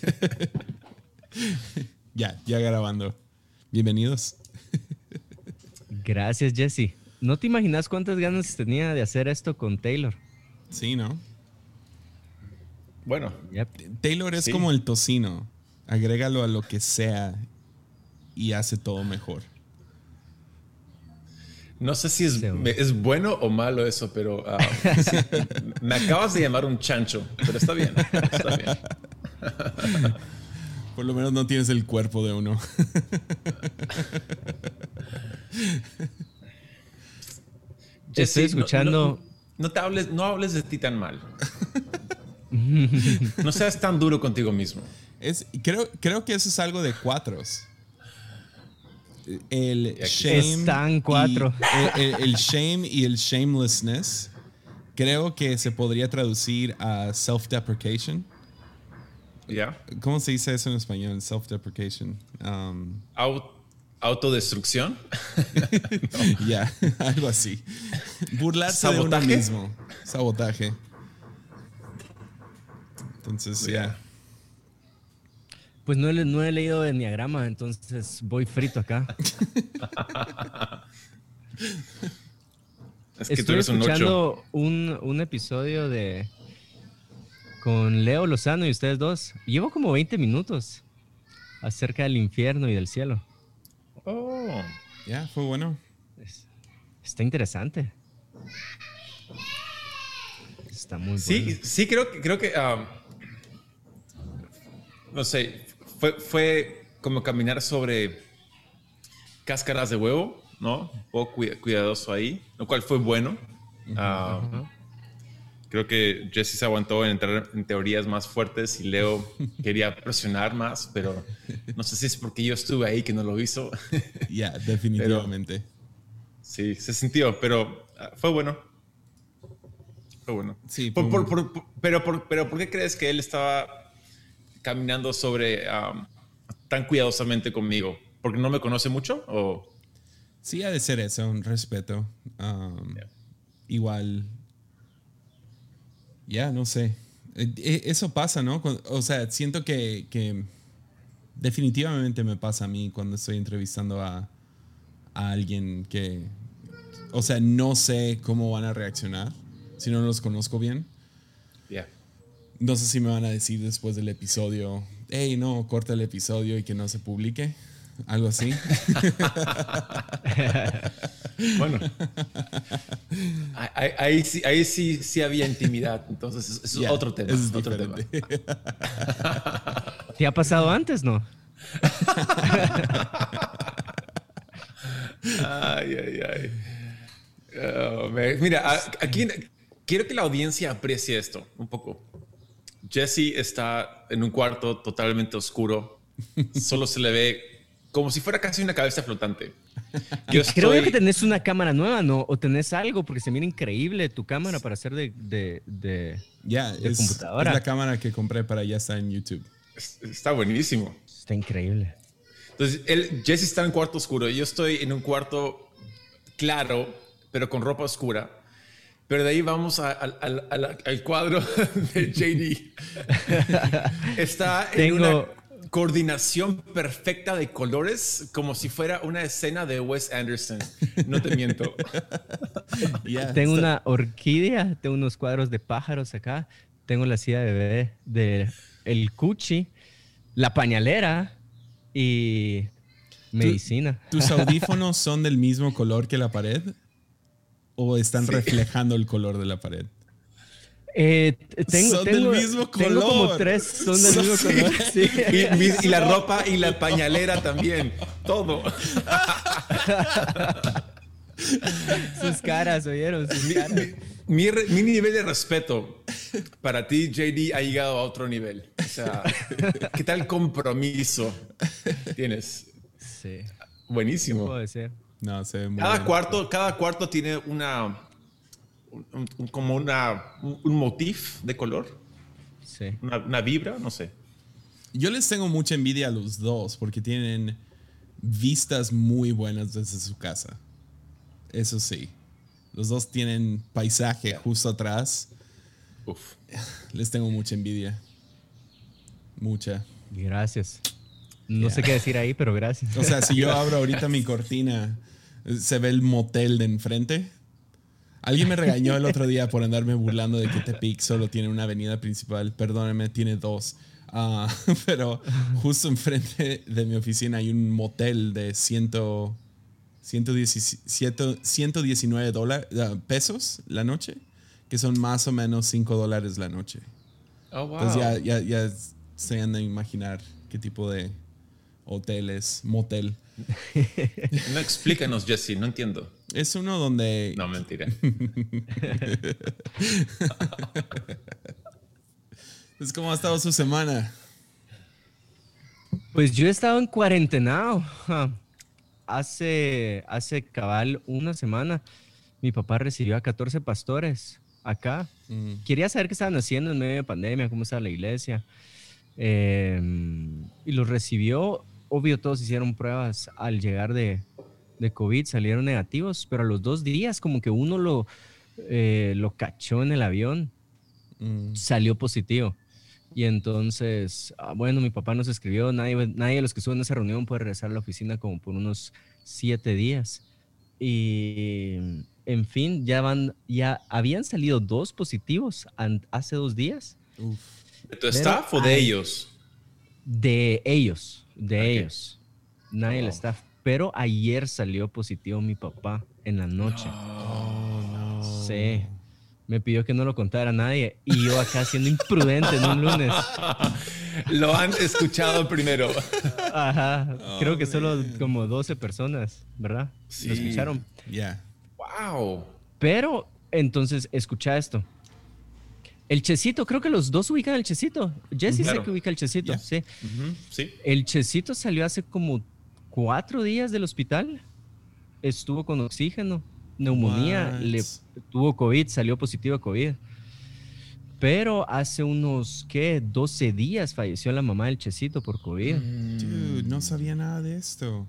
ya, ya grabando. Bienvenidos. Gracias, Jesse. No te imaginas cuántas ganas tenía de hacer esto con Taylor. Sí, ¿no? Bueno. Taylor es como el tocino. Agrégalo a lo que sea y hace todo mejor. No sé si es, es bueno o malo eso, pero ah, me acabas de llamar un chancho, pero está bien, está bien. Por lo menos no tienes el cuerpo de uno. Estoy escuchando. No, te hables, no hables de ti tan mal. no seas tan duro contigo mismo. Es, creo, creo que eso es algo de cuatros el shame. Están cuatro. Y, el, shame y el shamelessness creo que se podría traducir a self-deprecation. ¿Cómo se dice eso en español? Self-deprecation. Um, ¿Autodestrucción? Ya, algo así. Burlarse de uno mismo. Sabotaje. Entonces, ya. Pues no, no he leído el diagrama, entonces voy frito acá. Estoy escuchando un, episodio de con Leo Lozano y ustedes dos. Llevo como 20 minutos acerca del infierno y del cielo. Oh, ya, fue bueno. está interesante. Está muy sí, bueno. Sí, creo que, creo que um, no sé, fue, como caminar sobre cáscaras de huevo, ¿no? Un poco cuidadoso ahí, lo cual fue bueno. Ah, creo que Jesse se aguantó en entrar en teorías más fuertes y Leo quería presionar más, pero no sé si es porque yo estuve ahí que no lo hizo. Ya, definitivamente. sí, se sintió, pero ah, fue bueno. Fue bueno. Sí, pero, pero ¿por qué crees que él estaba caminando sobre tan cuidadosamente conmigo? ¿Porque no me conoce mucho? O? Sí, ha de ser eso, un respeto. Igual. Ya, no sé. E, e, eso pasa, ¿no? O sea, siento que, que, definitivamente me pasa a mí cuando estoy entrevistando a, a alguien que, o sea, no sé cómo van a reaccionar si no los conozco bien. No sé si me van a decir después del episodio, hey, no, corta el episodio y que no se publique. Algo así. bueno. Ahí, sí, ahí sí, sí había intimidad. Entonces, es otro tema. Es otro tema. ¿Te ha pasado antes, no? ay, ay, ay. Oh, mira, aquí quiero que la audiencia aprecie esto un poco. Jesse está en un cuarto totalmente oscuro. Solo se le ve como si fuera casi una cabeza flotante. Yo Creo que tenés una cámara nueva, ¿no? O tenés algo, porque se mira increíble tu cámara para hacer de, de, de, Ya, es, computadora. Es la cámara que compré para ya estar en YouTube. Está buenísimo. Está increíble. Entonces, él, Jesse está en cuarto oscuro yo estoy en un cuarto claro, pero con ropa oscura. Pero de ahí vamos al cuadro de JD. Está en una coordinación perfecta de colores, como si fuera una escena de Wes Anderson. No te miento. tengo una orquídea, tengo unos cuadros de pájaros acá, tengo la silla de bebé de el cuchi, la pañalera y medicina. ¿Tus audífonos son del mismo color que la pared? o están reflejando el color de la pared? Eh, tengo, son del mismo color. Tengo como tres, son del mismo color. Y, la ropa y la pañalera también. Todo. Sus caras, oyeron, sus caras. Mi, mi, nivel de respeto para ti, JD, ha llegado a otro nivel. O sea, ¿qué tal compromiso tienes? Sí. Buenísimo. Puede ser. No, cada cuarto, cada cuarto tiene una como una un motif de color. Sí. Una, vibra, no sé. Yo les tengo mucha envidia a los dos porque tienen vistas muy buenas desde su casa. Eso sí. Los dos tienen paisaje justo atrás. Uf. Les tengo mucha envidia. Mucha. Gracias. No sé qué decir ahí, pero gracias. O sea, si yo abro ahorita mi cortina, se ve el motel de enfrente. Alguien me regañó el otro día por andarme burlando de que Tepic solo tiene una avenida principal. Perdóneme, tiene dos. Ah, pero justo enfrente de mi oficina hay un motel de 100, 119 dólares, pesos la noche, que son más o menos 5 dólares la noche. Oh, wow. Entonces ya, ya, ya se han de imaginar qué tipo de hoteles, motel. No explícanos, Jesse, no entiendo. Es uno donde... No, mentira. pues, ¿cómo ha estado su semana? Pues yo he estado en cuarentenado. Hace, hace cabal una semana, mi papá recibió a 14 pastores acá. Mm. Quería saber qué estaban haciendo en medio de pandemia, cómo estaba la iglesia. Eh, y los recibió. Obvio, todos hicieron pruebas al llegar de, de COVID, salieron negativos, pero a los dos días como que uno lo, eh, lo cachó en el avión, Mm. salió positivo. Y entonces, ah, bueno, mi papá nos escribió, nadie, nadie de los que estuvo en esa reunión puede regresar a la oficina como por unos siete días. Y, en fin, ya van, ya habían salido dos positivos an- hace dos días Uf. ¿De tu staff o de ay. ellos? de ellos, de ellos, nadie del staff. Pero ayer salió positivo mi papá en la noche. Oh, no. Sí. Me pidió que no lo contara a nadie y yo acá siendo imprudente en un lunes. Lo han escuchado primero. Ajá. Creo que solo como 12 personas, ¿verdad? Sí. Lo escucharon. Ya. Wow. Pero entonces, escucha esto. El Chesito, creo que los dos ubican el Chesito. Jesse sé Claro. que ubica el Chesito, sí. El Chesito salió hace como cuatro días del hospital. Estuvo con oxígeno, neumonía, What? le tuvo COVID, salió positivo a COVID. Pero hace unos, ¿qué? 12 días falleció la mamá del Chesito por COVID. Dude, no sabía nada de esto.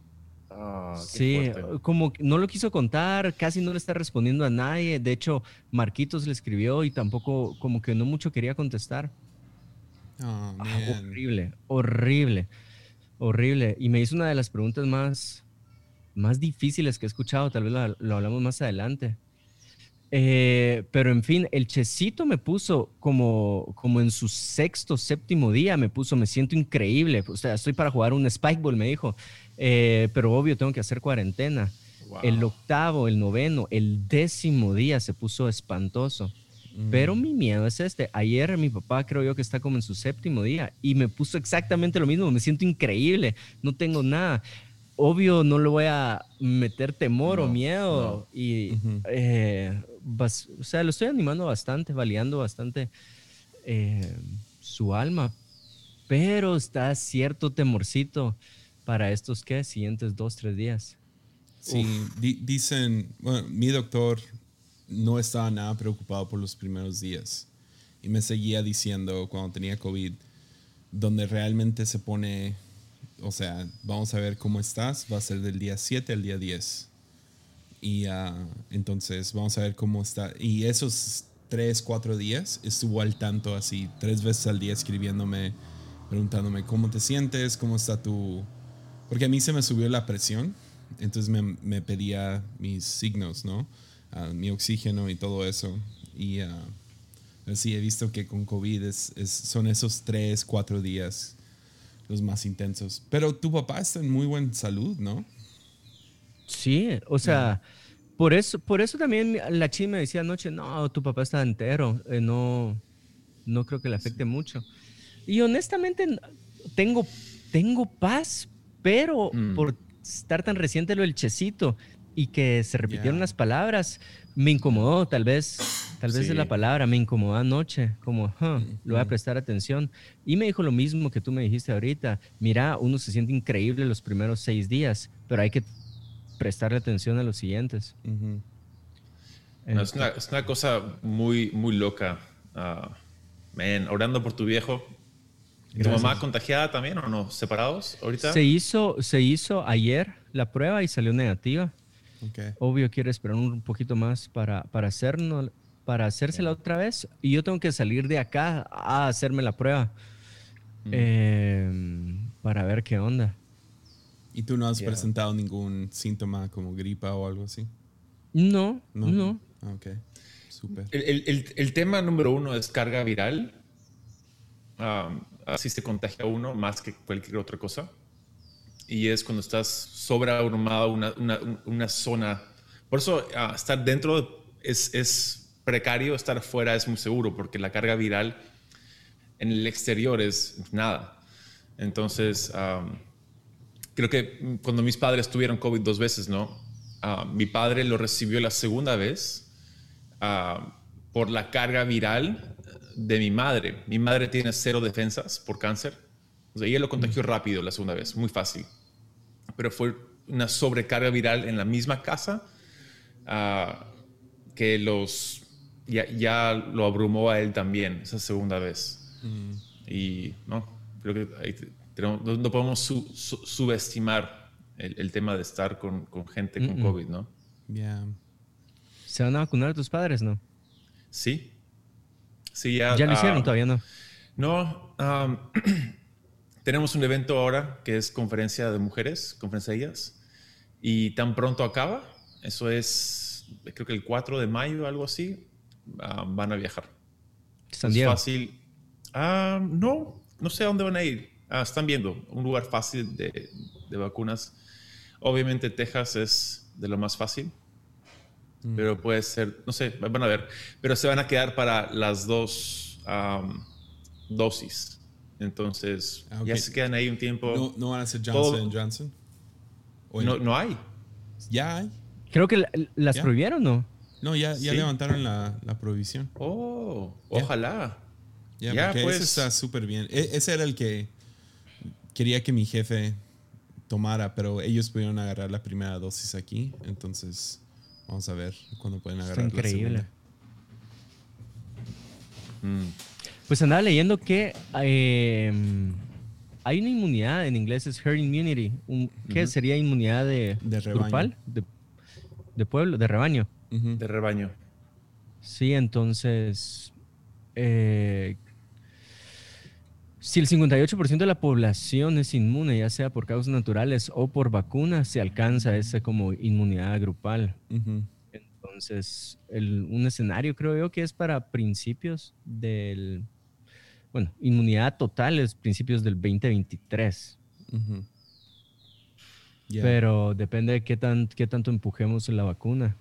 Ah, Sí, fuerte. como que no lo quiso contar, casi no le está respondiendo a nadie. De hecho, Marquitos le escribió y tampoco, como que no mucho quería contestar. Oh, Ah, horrible, horrible, horrible. Y me hizo una de las preguntas más, más difíciles que he escuchado, tal vez lo, lo hablamos más adelante. Eh, pero en fin, el Chesito me puso como, como en su sexto, séptimo día, me puso, me siento increíble. O sea, estoy para jugar un Spikeball, me dijo. Eh, pero obvio, tengo que hacer cuarentena. Wow. El octavo, el noveno, el décimo día se puso espantoso. Pero mi miedo es este. Ayer mi papá creo yo que está como en su séptimo día y me puso exactamente lo mismo. Me siento increíble, no tengo nada. Obvio no le voy a meter temor o No, miedo y Ujú. eh, bas- o sea, lo estoy animando bastante, validando bastante eh, su alma. Pero está cierto temorcito para estos ¿qué? siguientes dos, tres días. Sí, di- dicen, bueno, mi doctor no estaba nada preocupado por los primeros días y me seguía diciendo cuando tenía COVID, donde realmente se pone, o sea, vamos a ver cómo estás, va a ser del día 7 al día 10. Y ah, entonces vamos a ver cómo está. Y esos 3, 4 días estuvo al tanto así, tres veces al día escribiéndome, preguntándome cómo te sientes, cómo está tu... Porque a mí se me subió la presión, entonces me, me pedía mis signos, ¿no? Ah, mi oxígeno y todo eso. Y pero sí, he visto que con COVID es, es- son esos tres, cuatro días los más intensos. Pero tu papá está en muy buena salud, ¿no? Sí, o sea, por eso, por eso también la chi me decía anoche, no, tu papá está entero, eh, no, no creo que le afecte mucho. Y honestamente tengo, tengo paz, pero Mm. por estar tan reciente lo del checito y que se repitieron Ya. las palabras, me incomodó, tal vez, tal vez Sí. es la palabra, me incomodó anoche, como, "Huh, le voy a Ujú. prestar atención. Y me dijo lo mismo que tú me dijiste ahorita, mira, uno se siente increíble los primeros seis días, pero hay que prestarle atención a los siguientes. Ujú. No, es, una, es una cosa muy, muy loca. Ah, man, orando por tu viejo. ¿Tu mamá contagiada también o no? ¿Separados ahorita? Se hizo, se hizo ayer la prueba y salió negativa. Ok. Obvio quiere esperar un poquito más para, para, hacernos, para hacérsela otra vez. Y yo tengo que salir de acá a hacerme la prueba. em, para ver qué onda. ¿Y tú no has presentado ningún síntoma como gripa o algo así? No, no. Ah, ok, súper. El, tema número uno es carga viral. Así se contagia uno más que cualquier otra cosa. Y es cuando estás sobreabrumado una, una, una zona. Por eso ah, estar dentro es, es precario, estar fuera es muy seguro, porque la carga viral en el exterior es nada. Entonces, creo que cuando mis padres tuvieron COVID dos veces, ¿no? Ah, mi padre lo recibió la segunda vez ah, por la carga viral de mi madre. Mi madre tiene cero defensas por cáncer. O sea, ella lo contagió rápido la segunda vez, muy fácil. Pero fue una sobrecarga viral en la misma casa uh, que los ya, ya, lo abrumó a él también esa segunda vez. Mm. Y no, creo que no, podemos subestimar el, tema de estar con, con gente con COVID, ¿no? Ya. ¿Se van a vacunar tus padres, no? Sí. Sí, ya. ¿Ya lo hicieron? Ah, todavía no. No. tenemos un evento ahora que es conferencia de mujeres, conferencia de ellas, y tan pronto acaba, eso es, creo que el 4 de mayo, algo así, van a viajar. ¿San Diego? Es fácil. Ah, no, no sé a dónde van a ir. Ah, están viendo un lugar fácil de, de, vacunas. Obviamente Texas es de lo más fácil, mm. pero puede ser, no sé, van a ver, pero se van a quedar para las dos dosis. Entonces, ah, ya se quedan ahí un tiempo. ¿No, van a ser Johnson Johnson? No, no hay. Ya hay. Creo que las prohibieron, ¿no? No, ya, ya levantaron la, la, prohibición. Oh, ojalá. Ya, porque pues. ese está súper bien. E, ese era el que quería que mi jefe tomara, pero ellos pudieron agarrar la primera dosis aquí. Entonces, vamos a ver cuándo pueden agarrar está increíble. Mm. Pues andaba leyendo que em, hay una inmunidad, en inglés es herd immunity. ¿Qué sería inmunidad de, de rebaño. De, pueblo, de rebaño. De rebaño. Sí, entonces, eh, si el 58% de la población es inmune, ya sea por causas naturales o por vacunas, se alcanza esa como inmunidad grupal. Entonces, un escenario creo yo que es para principios del, bueno, inmunidad total es principios del 2023. Pero depende de qué, tan, qué tanto empujemos la vacuna.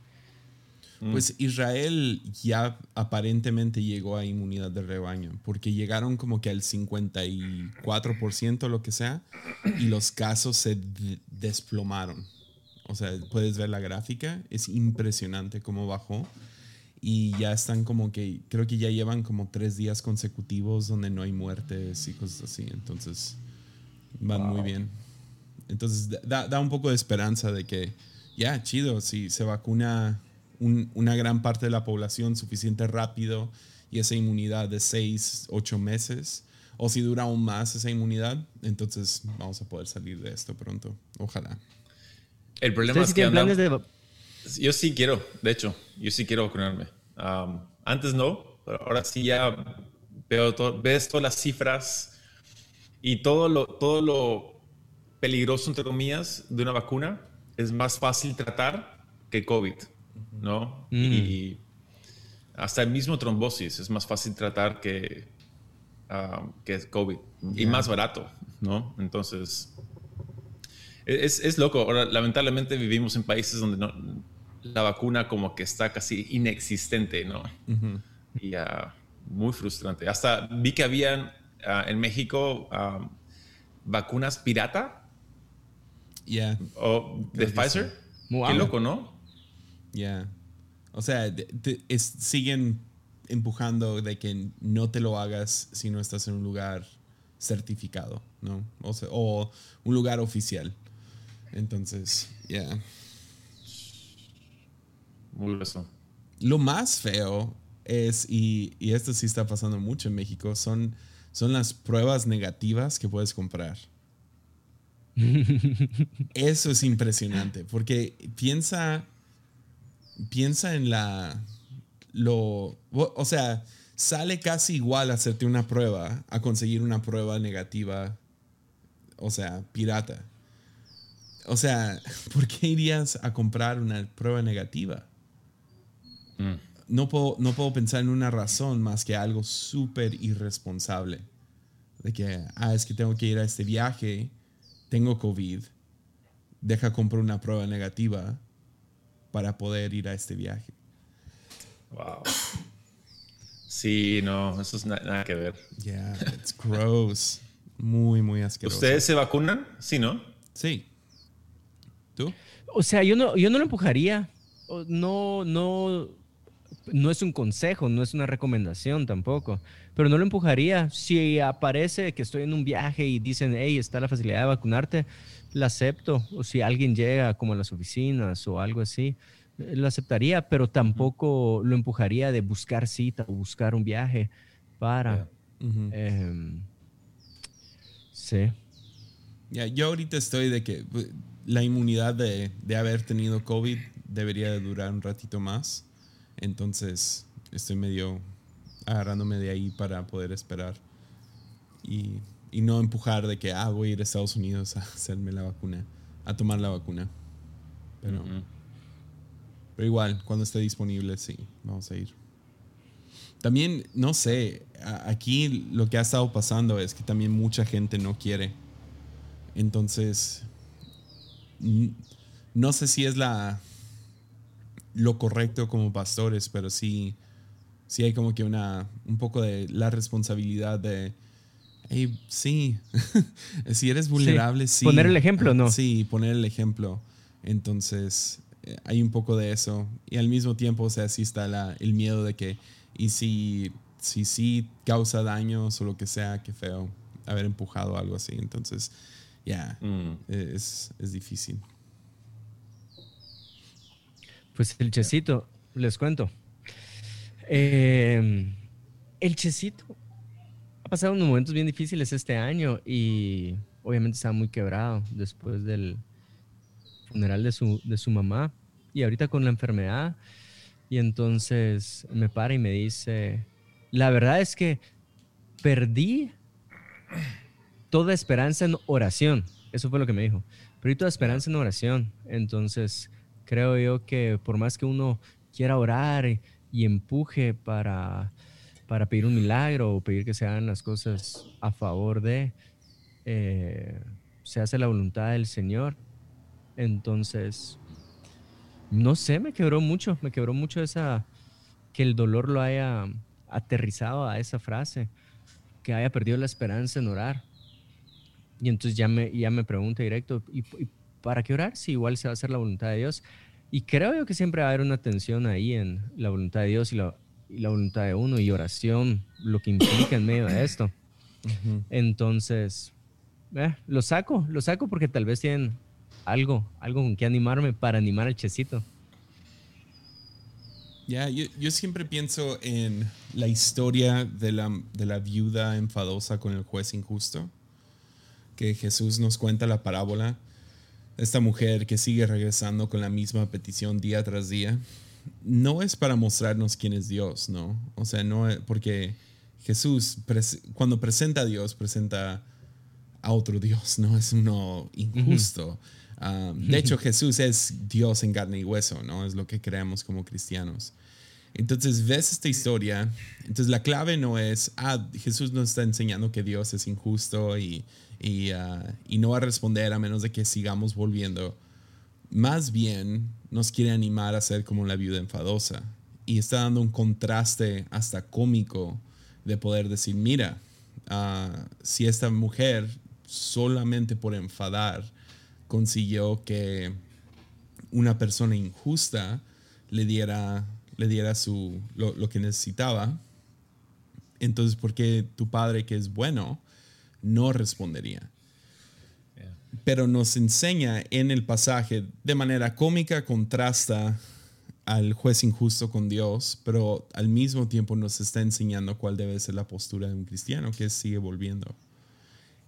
Mm. Pues Israel ya aparentemente llegó a inmunidad de rebaño, porque llegaron como que al 54%, lo que sea, y los casos se desplomaron. O sea, puedes ver la gráfica, es impresionante cómo bajó. Y ya están como que, creo que ya llevan como tres días consecutivos donde no hay muertes y cosas así. Entonces, van muy bien. Entonces, da, da, un poco de esperanza de que, ya, chido, si se vacuna una gran parte de la población suficiente rápido y esa inmunidad de 6, 8 meses, o si dura aún más esa inmunidad, entonces vamos a poder salir de esto pronto. Ojalá. El problema es que planes de... yo sí quiero, de hecho, yo sí quiero vacunarme. antes no, pero ahora sí ya veo todo, ves todas las cifras y todo lo, todo lo peligroso, entre comillas, de una vacuna es más fácil tratar que COVID. ¿No? Mm. Y hasta el mismo trombosis es más fácil tratar que, uh, que COVID y más barato, ¿no? Entonces, es, es, loco. Ahora, lamentablemente vivimos en países donde no, la vacuna como que está casi inexistente, ¿no? Y uh, muy frustrante. Hasta vi que habían uh, en México vacunas pirata. O de Pfizer. Qué loco, ¿no? Ya. O sea, siguen empujando de que no te lo hagas si no estás en un lugar certificado, ¿no? O, sea, o un lugar oficial. Entonces, ya. Yeah. Muy eso. Lo más feo es, y, y, esto sí está pasando mucho en México, son, son las pruebas negativas que puedes comprar. Eso es impresionante, porque piensa piensa en la. Lo. O sea, sale casi igual hacerte una prueba a conseguir una prueba negativa, o sea, pirata. O sea, ¿por qué irías a comprar una prueba negativa? Mm. No, puedo, no puedo pensar en una razón más que algo súper irresponsable. De que, ah, es que tengo que ir a este viaje, tengo COVID, deja comprar una prueba negativa para poder ir a este viaje. Wow. Sí, no, eso es nada que ver. Yeah, it's gross. Muy, muy asqueroso. ¿Ustedes se vacunan? Sí, ¿no? Sí. ¿Tú? O sea, yo no, yo no lo empujaría. No, no, no es un consejo, no es una recomendación tampoco. Pero no lo empujaría. Si aparece que estoy en un viaje y dicen, hey, está la facilidad de vacunarte, la acepto. O si alguien llega como a las oficinas o algo así, lo aceptaría, pero tampoco lo empujaría de buscar cita o buscar un viaje para. Em, sí. Ya, yo ahorita estoy de que pues, la inmunidad de, de, haber tenido COVID debería de durar un ratito más. Entonces estoy medio agarrándome de ahí para poder esperar. Y, y no empujar de que, ah, voy a ir a Estados Unidos a hacerme la vacuna, a tomar la vacuna. Pero, pero igual, cuando esté disponible, sí, vamos a ir. También, no sé, aquí lo que ha estado pasando es que también mucha gente no quiere. Entonces, no sé si es la lo correcto como pastores, pero sí, sí hay como que una, un poco de la responsabilidad de, sí, si eres vulnerable, sí. Poner el ejemplo, ¿no? Sí, poner el ejemplo. Entonces, eh, hay un poco de eso. Y al mismo tiempo, o sea, sí está la, el miedo de que, y si si sí causa daños o lo que sea, qué feo haber empujado algo así. Entonces, ya, mm. es, es difícil. Pues el checito, les cuento. Eh, el checito pasado unos momentos bien difíciles este año y obviamente estaba muy quebrado después del funeral de su, de su mamá y ahorita con la enfermedad. Y entonces me para y me dice, la verdad es que perdí toda esperanza en oración. Eso fue lo que me dijo. Perdí toda esperanza en oración. Entonces creo yo que por más que uno quiera orar y empuje para para pedir un milagro o pedir que se hagan las cosas a favor de, eh, se hace la voluntad del Señor. Entonces, no sé, me quebró mucho, me quebró mucho esa, que el dolor lo haya aterrizado a esa frase, que haya perdido la esperanza en orar. Y entonces ya me, ya me pregunta directo, ¿y, para qué orar si igual se va a hacer la voluntad de Dios? Y creo yo que siempre va a haber una tensión ahí en la voluntad de Dios y la, y la voluntad de uno y oración, lo que implica en medio de esto. Entonces, eh, lo saco, lo saco porque tal vez tienen algo, algo con que animarme para animar al checito. Ya, yo, yo, siempre pienso en la historia de la, de la viuda enfadosa con el juez injusto, que Jesús nos cuenta la parábola. Esta mujer que sigue regresando con la misma petición día tras día no es para mostrarnos quién es Dios, ¿no? O sea, no porque Jesús cuando presenta a Dios presenta a otro Dios, no es uno injusto. Ah, de hecho, Jesús es Dios en carne y hueso, ¿no? Es lo que creemos como cristianos. Entonces ves esta historia, entonces la clave no es, ah, Jesús nos está enseñando que Dios es injusto y, y, ah, y no va a responder a menos de que sigamos volviendo. Más bien, nos quiere animar a ser como la viuda enfadosa. Y está dando un contraste hasta cómico de poder decir, mira, ah, si esta mujer solamente por enfadar consiguió que una persona injusta le diera, le diera su, lo, lo que necesitaba, entonces ¿por qué tu padre que es bueno no respondería? Pero nos enseña en el pasaje de manera cómica, contrasta al juez injusto con Dios, pero al mismo tiempo nos está enseñando cuál debe ser la postura de un cristiano, que sigue volviendo.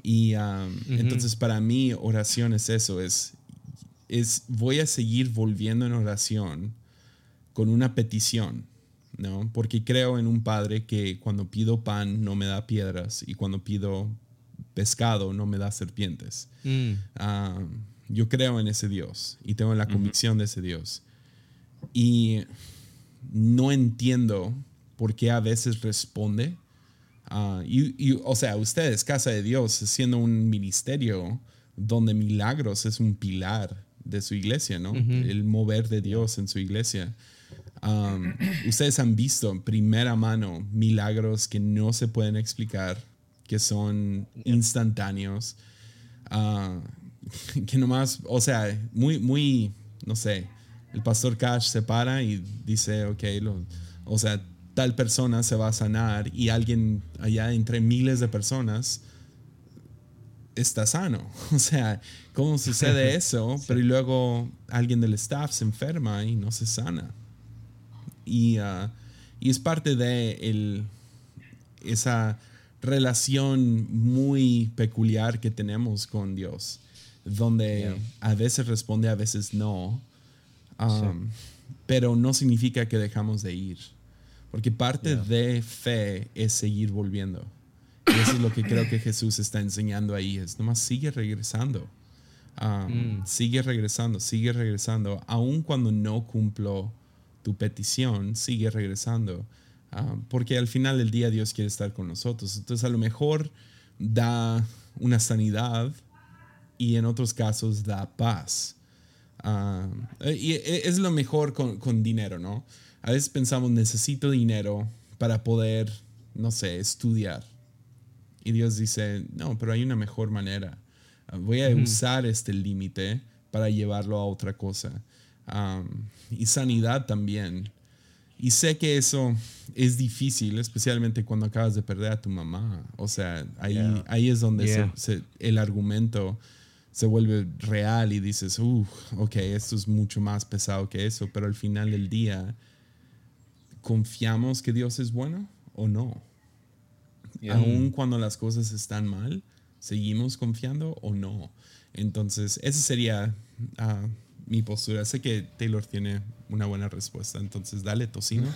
Y um, entonces para mí oración es eso, es, es voy a seguir volviendo en oración con una petición, ¿no? Porque creo en un Padre que cuando pido pan no me da piedras y cuando pido pescado no me da serpientes. Mm. Ah, yo creo en ese Dios y tengo la convicción de ese Dios. Y no entiendo por qué a veces responde. Ah, y, o sea, ustedes, Casa de Dios, siendo un ministerio donde milagros es un pilar de su iglesia, ¿no? El mover de Dios en su iglesia. Um, ustedes han visto en primera mano milagros que no se pueden explicar, que son instantáneos, ah, que nomás, o sea, muy, muy, no sé, el pastor Cash se para y dice, ok, o sea, tal persona se va a sanar y alguien allá entre miles de personas está sano. O sea, ¿cómo sucede eso? Pero luego alguien del staff se enferma y no se sana. Y, ah, y es parte de el, esa relación muy peculiar que tenemos con Dios, donde a veces responde, a veces no, um, pero no significa que dejamos de ir, porque parte de fe es seguir volviendo. Y eso es lo que creo que Jesús está enseñando ahí, es nomás sigue regresando. Um, mm. Sigue regresando, sigue regresando, aun cuando no cumplo tu petición, sigue regresando. Ah, porque al final del día Dios quiere estar con nosotros. Entonces a lo mejor da una sanidad y en otros casos da paz. Ah, y e, es lo mejor con, con, dinero, ¿no? A veces pensamos, necesito dinero para poder, no sé, estudiar. Y Dios dice, no, pero hay una mejor manera. Ah, voy a usar este límite para llevarlo a otra cosa y sanidad también. Y sé que eso es difícil, especialmente cuando acabas de perder a tu mamá. O sea, ahí, ahí es donde el argumento se vuelve real y dices, uff, ok, esto es mucho más pesado que eso, pero al final del día, ¿confiamos que Dios es bueno o no? Aún cuando las cosas están mal, ¿seguimos confiando o no? Entonces, ese sería uh, mi postura. Sé que Taylor tiene una buena respuesta, entonces dale tocino.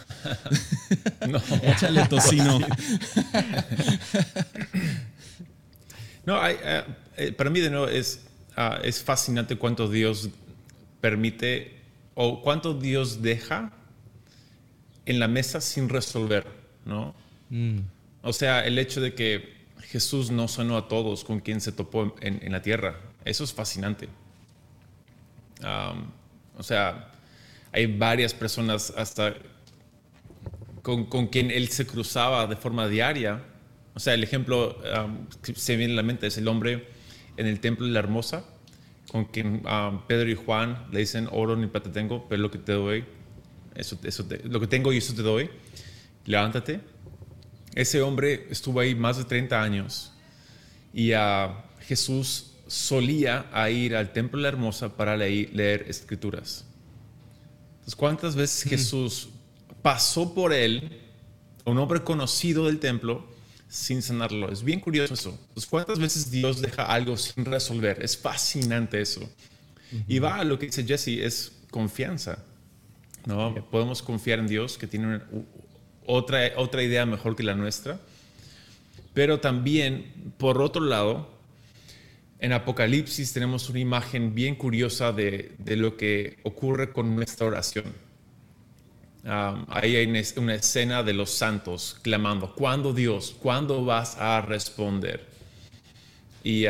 no, échale tocino. no, eh, eh, para mí de nuevo es, ah, es fascinante cuánto Dios permite o cuánto Dios deja en la mesa sin resolver, ¿no? Mm. O sea, el hecho de que Jesús no sonó a todos con quien se topó en, en la tierra, eso es fascinante o sea, hay varias personas hasta con, con, quien él se cruzaba de forma diaria. O sea, el ejemplo que se viene a la mente es el hombre en el templo de la hermosa, con quien Pedro y Juan le dicen, oro ni plata tengo, pero lo que te doy, eso, eso lo que tengo y eso te doy, levántate. Ese hombre estuvo ahí más de 30 años y a Jesús solía ir al templo de la hermosa para leer, escrituras. Entonces, ¿cuántas veces Jesús pasó por él, un hombre conocido del templo, sin sanarlo? Es bien curioso eso. Entonces, ¿cuántas veces Dios deja algo sin resolver? Es fascinante eso. Y va a lo que dice Jesse, es confianza. ¿no? Podemos confiar en Dios, que tiene otra, otra idea mejor que la nuestra. Pero también, por otro lado, en Apocalipsis tenemos una imagen bien curiosa de, lo que ocurre con nuestra oración. ahí hay una escena de los santos clamando, ¿cuándo Dios? ¿Cuándo vas a responder? Y,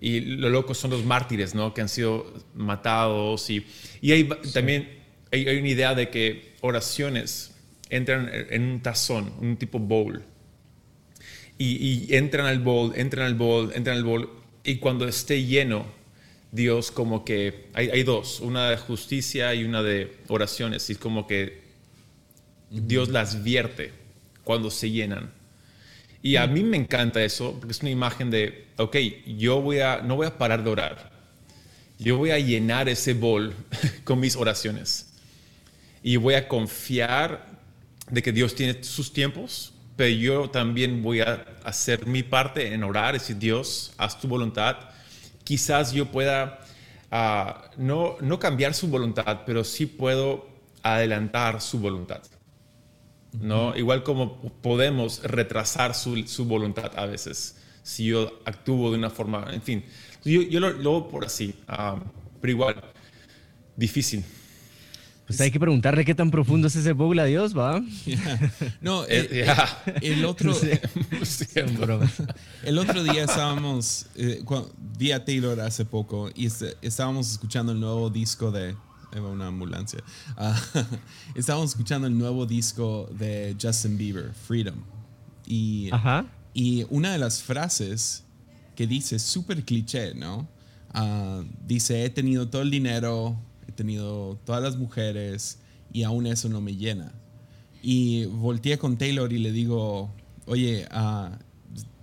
y lo loco son los mártires, ¿no? Que han sido matados. Y, y hay, también hay, una idea de que oraciones entran en un tazón, un tipo bowl. Y, y entran al bowl, entran al bowl, entran al bowl y cuando esté lleno, Dios como que, hay, dos, una de justicia y una de oraciones, y como que Dios las vierte cuando se llenan. Y a mí me encanta eso, porque es una imagen de, ok, yo voy a, no voy a parar de orar, yo voy a llenar ese bol con mis oraciones. Y voy a confiar de que Dios tiene sus tiempos pero yo también voy a hacer mi parte en orar, decir, Dios, haz tu voluntad. Quizás yo pueda uh, no, no cambiar su voluntad, pero sí puedo adelantar su voluntad. ¿no? Igual como podemos retrasar su, su, voluntad a veces, si yo actúo de una forma, en fin. Yo, yo lo, lo por así, uh, pero igual, difícil. Pues hay que preguntarle qué tan profundo es ese bowl a Dios, ¿va? No, el, eh, el, otro... el otro día estábamos... Eh, vi a Taylor hace poco y este, estábamos escuchando el nuevo disco de... Una ambulancia. Uh, estábamos escuchando el nuevo disco de Justin Bieber, Freedom. Y, y una de las frases que dice, súper cliché, ¿no? Uh, dice, he tenido todo el dinero, he tenido todas las mujeres y aún eso no me llena. Y volteé con Taylor y le digo, oye, uh,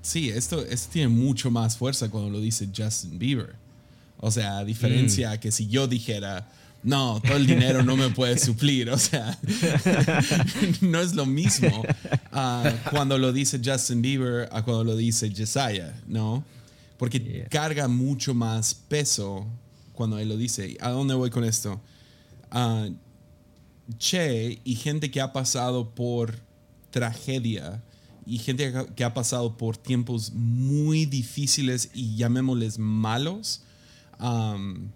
sí, esto, esto tiene mucho más fuerza cuando lo dice Justin Bieber. O sea, a diferencia mm. que si yo dijera, no, todo el dinero no me puede suplir. O sea, no es lo mismo uh, cuando lo dice Justin Bieber a cuando lo dice Jesiah, ¿no? Porque carga mucho más peso cuando él lo dice. ¿A dónde voy con esto? Uh, che y gente que ha pasado por tragedia y gente que ha pasado por tiempos muy difíciles y llamémosles malos, um,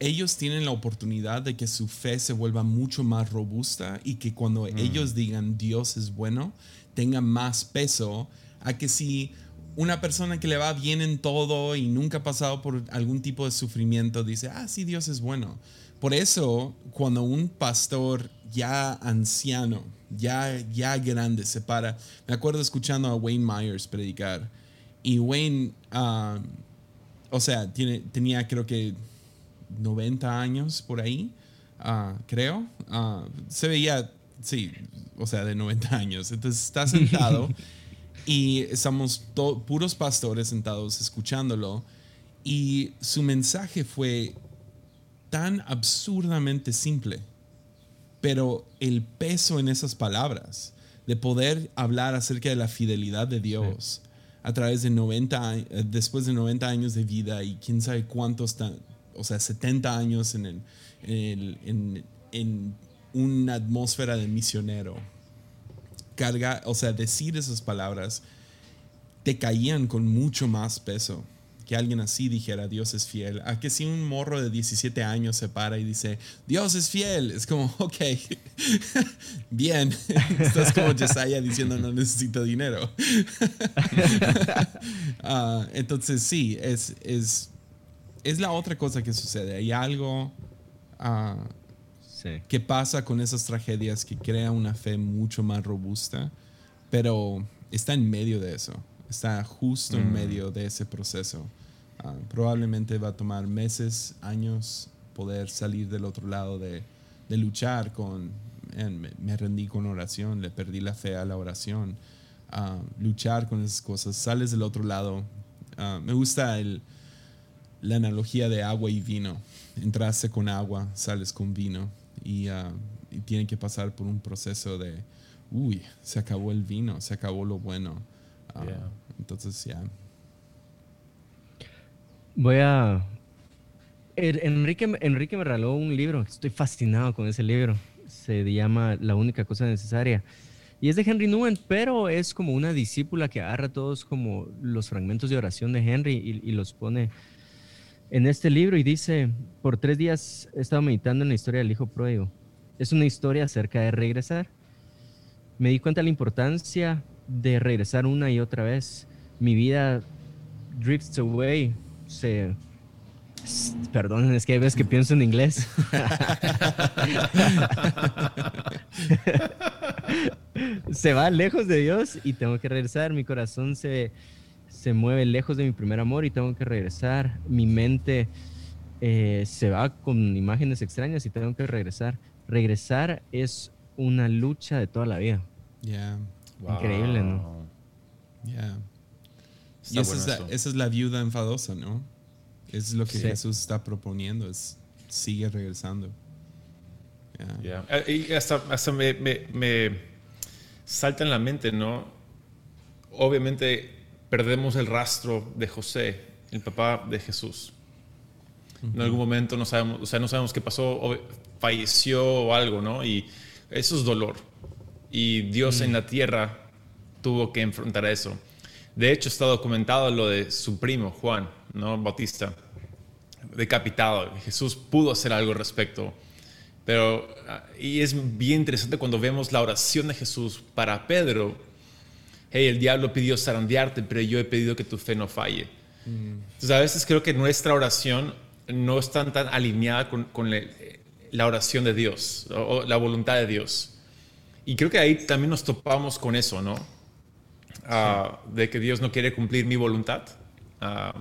ellos tienen la oportunidad de que su fe se vuelva mucho más robusta y que cuando mm. ellos digan Dios es bueno, tenga más peso a que si una persona que le va bien en todo y nunca ha pasado por algún tipo de sufrimiento dice, ah, sí, Dios es bueno. Por eso, cuando un pastor ya anciano, ya, ya grande se para, me acuerdo escuchando a Wayne Myers predicar, y Wayne, um, o sea, tiene, tenía creo que 90 años por ahí, uh, creo. Uh, se veía, sí, o sea, de 90 años. Entonces está sentado Y estamos puros pastores sentados escuchándolo. Y su mensaje fue tan absurdamente simple. Pero el peso en esas palabras, de poder hablar acerca de la fidelidad de Dios a través de 90, eh, después de 90 años de vida y quién sabe cuántos, o sea, 70 años en, en, en una atmósfera de misionero carga, o sea, decir esas palabras te caían con mucho más peso que alguien así dijera Dios es fiel, a que si un morro de 17 años se para y dice Dios es fiel, es como, ok, bien, estás como Jesiah diciendo no necesito dinero. Ah, entonces sí, es, es, es la otra cosa que sucede, hay algo uh, ¿Qué pasa con esas tragedias que crea una fe mucho más robusta? Pero está en medio de eso, está justo en mm. medio de ese proceso. Ah, probablemente va a tomar meses, años poder salir del otro lado de, luchar con, me, rendí con oración, le perdí la fe a la oración, ah, luchar con esas cosas, sales del otro lado. Ah, me gusta el, la analogía de agua y vino. Entraste con agua, sales con vino. Ah, y, tienen que pasar por un proceso de, uy, se acabó el vino, se acabó lo bueno. Ah, entonces, ya. Voy a... Er, Enrique, Enrique me regaló un libro, estoy fascinado con ese libro. Se llama La única cosa necesaria. Y es de Henry Newman, pero es como una discípula que agarra todos como los fragmentos de oración de Henry y, y los pone en este libro y dice, por tres días he estado meditando en la historia del hijo pródigo. Es una historia acerca de regresar. Me di cuenta de la importancia de regresar una y otra vez. Mi vida drifts away, se... Perdón, es que hay veces que pienso en inglés. se va lejos de Dios y tengo que regresar. Mi corazón se se mueve lejos de mi primer amor y tengo que regresar. Mi mente eh, se va con imágenes extrañas y tengo que regresar. Regresar es una lucha de toda la vida. Increíble, ¿no? Yeah. Y esa, es la, esa, es la, viuda enfadosa, ¿no? Es lo que Jesús está proponiendo, es sigue regresando. Yeah. Eh, y hasta, hasta me, me, me salta en la mente, ¿no? Obviamente perdemos el rastro de José, el papá de Jesús. En algún momento no sabemos, o sea, no sabemos qué pasó, o falleció o algo, ¿no? Y eso es dolor. Y Dios en la tierra tuvo que enfrentar eso. De hecho, está documentado lo de su primo, Juan, ¿no? Bautista, decapitado. Jesús pudo hacer algo al respecto. Pero, ah, y es bien interesante cuando vemos la oración de Jesús para Pedro. Hey, el diablo pidió zarandearte, pero yo he pedido que tu fe no falle. Entonces, a veces creo que nuestra oración no está tan alineada con, la, oración de Dios o, la voluntad de Dios. Y creo que ahí también nos topamos con eso, ¿no? Ah, de que Dios no quiere cumplir mi voluntad. Ah,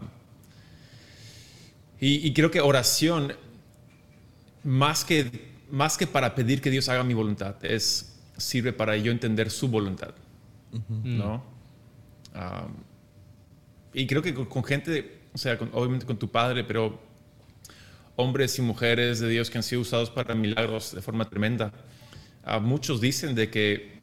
y, creo que oración, más que, más que para pedir que Dios haga mi voluntad, es, sirve para yo entender su voluntad. ¿No? Ah, y creo que con, gente, o sea, obviamente con tu padre, pero hombres y mujeres de Dios que han sido usados para milagros de forma tremenda. muchos dicen de que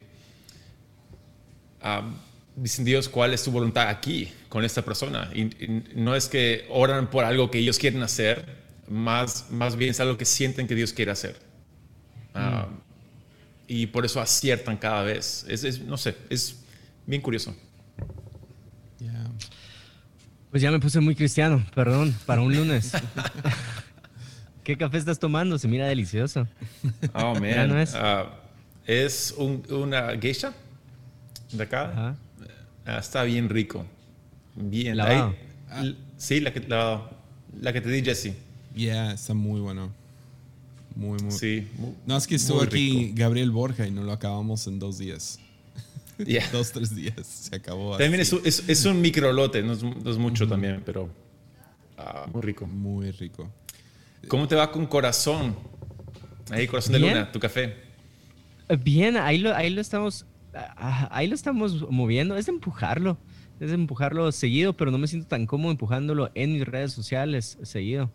dicen Dios, ¿cuál es tu voluntad aquí con esta persona? Y, no es que oran por algo que ellos quieren hacer, más, más bien es algo que sienten que Dios quiere hacer. Ah, mm. Y por eso aciertan cada vez. Es, no sé, es bien curioso. Pues ya me puse muy cristiano, perdón, para un lunes. ¿Qué café estás tomando? Se mira delicioso. Oh, man. No es? Ah, es una geisha de acá. Ajá. Ah, está bien rico. Bien. Lavado. sí, la que, la, la, que te di, Jesse. Yeah, está muy bueno. Muy, muy. Sí. no, es que estuvo aquí Gabriel Borja y no lo acabamos en dos días. Yeah. dos, tres días. Se acabó. También es, es, es, un micro lote, no es, no es mucho también, pero ah, muy rico. Muy rico. ¿Cómo te va con corazón? Ahí, corazón de luna, tu café. Bien, ahí lo, ahí lo estamos ahí lo estamos moviendo, es de empujarlo, es de empujarlo seguido, pero no me siento tan cómodo empujándolo en mis redes sociales seguido.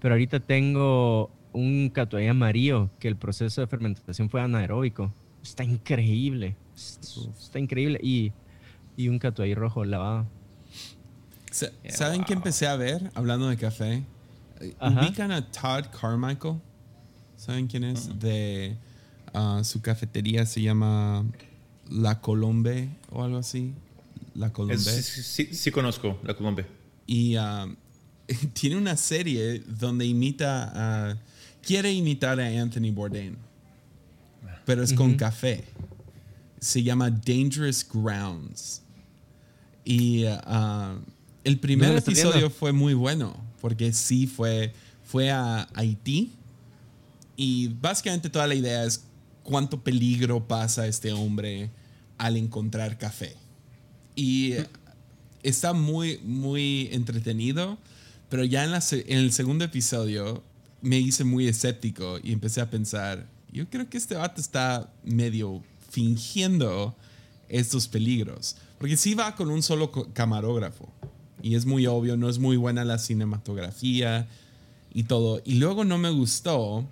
Pero ahorita tengo un catuay amarillo, que el proceso de fermentación fue anaeróbico. Está increíble, está increíble. Y, y un catuay rojo lavado. ¿Saben qué empecé a ver hablando de café? ¿Ubican a Todd Carmichael? ¿Saben quién es? De ah, su cafetería se llama la Colombe o algo así. La Colombe. sí, sí, conozco La Colombe. Y um, tiene una serie donde imita a. Quiere imitar a Anthony Bourdain. Pero es con café. Se llama Dangerous Grounds. Y uh, el primer episodio fue muy bueno. Porque sí fue, fue a Haití. Y básicamente toda la idea es cuánto peligro pasa este hombre al encontrar café. Y está muy, muy entretenido, pero ya en, en el segundo episodio me hice muy escéptico y empecé a pensar, yo creo que este vato está medio fingiendo estos peligros. Porque sí va con un solo camarógrafo. Y es muy obvio, no es muy buena la cinematografía y todo. Y luego no me gustó,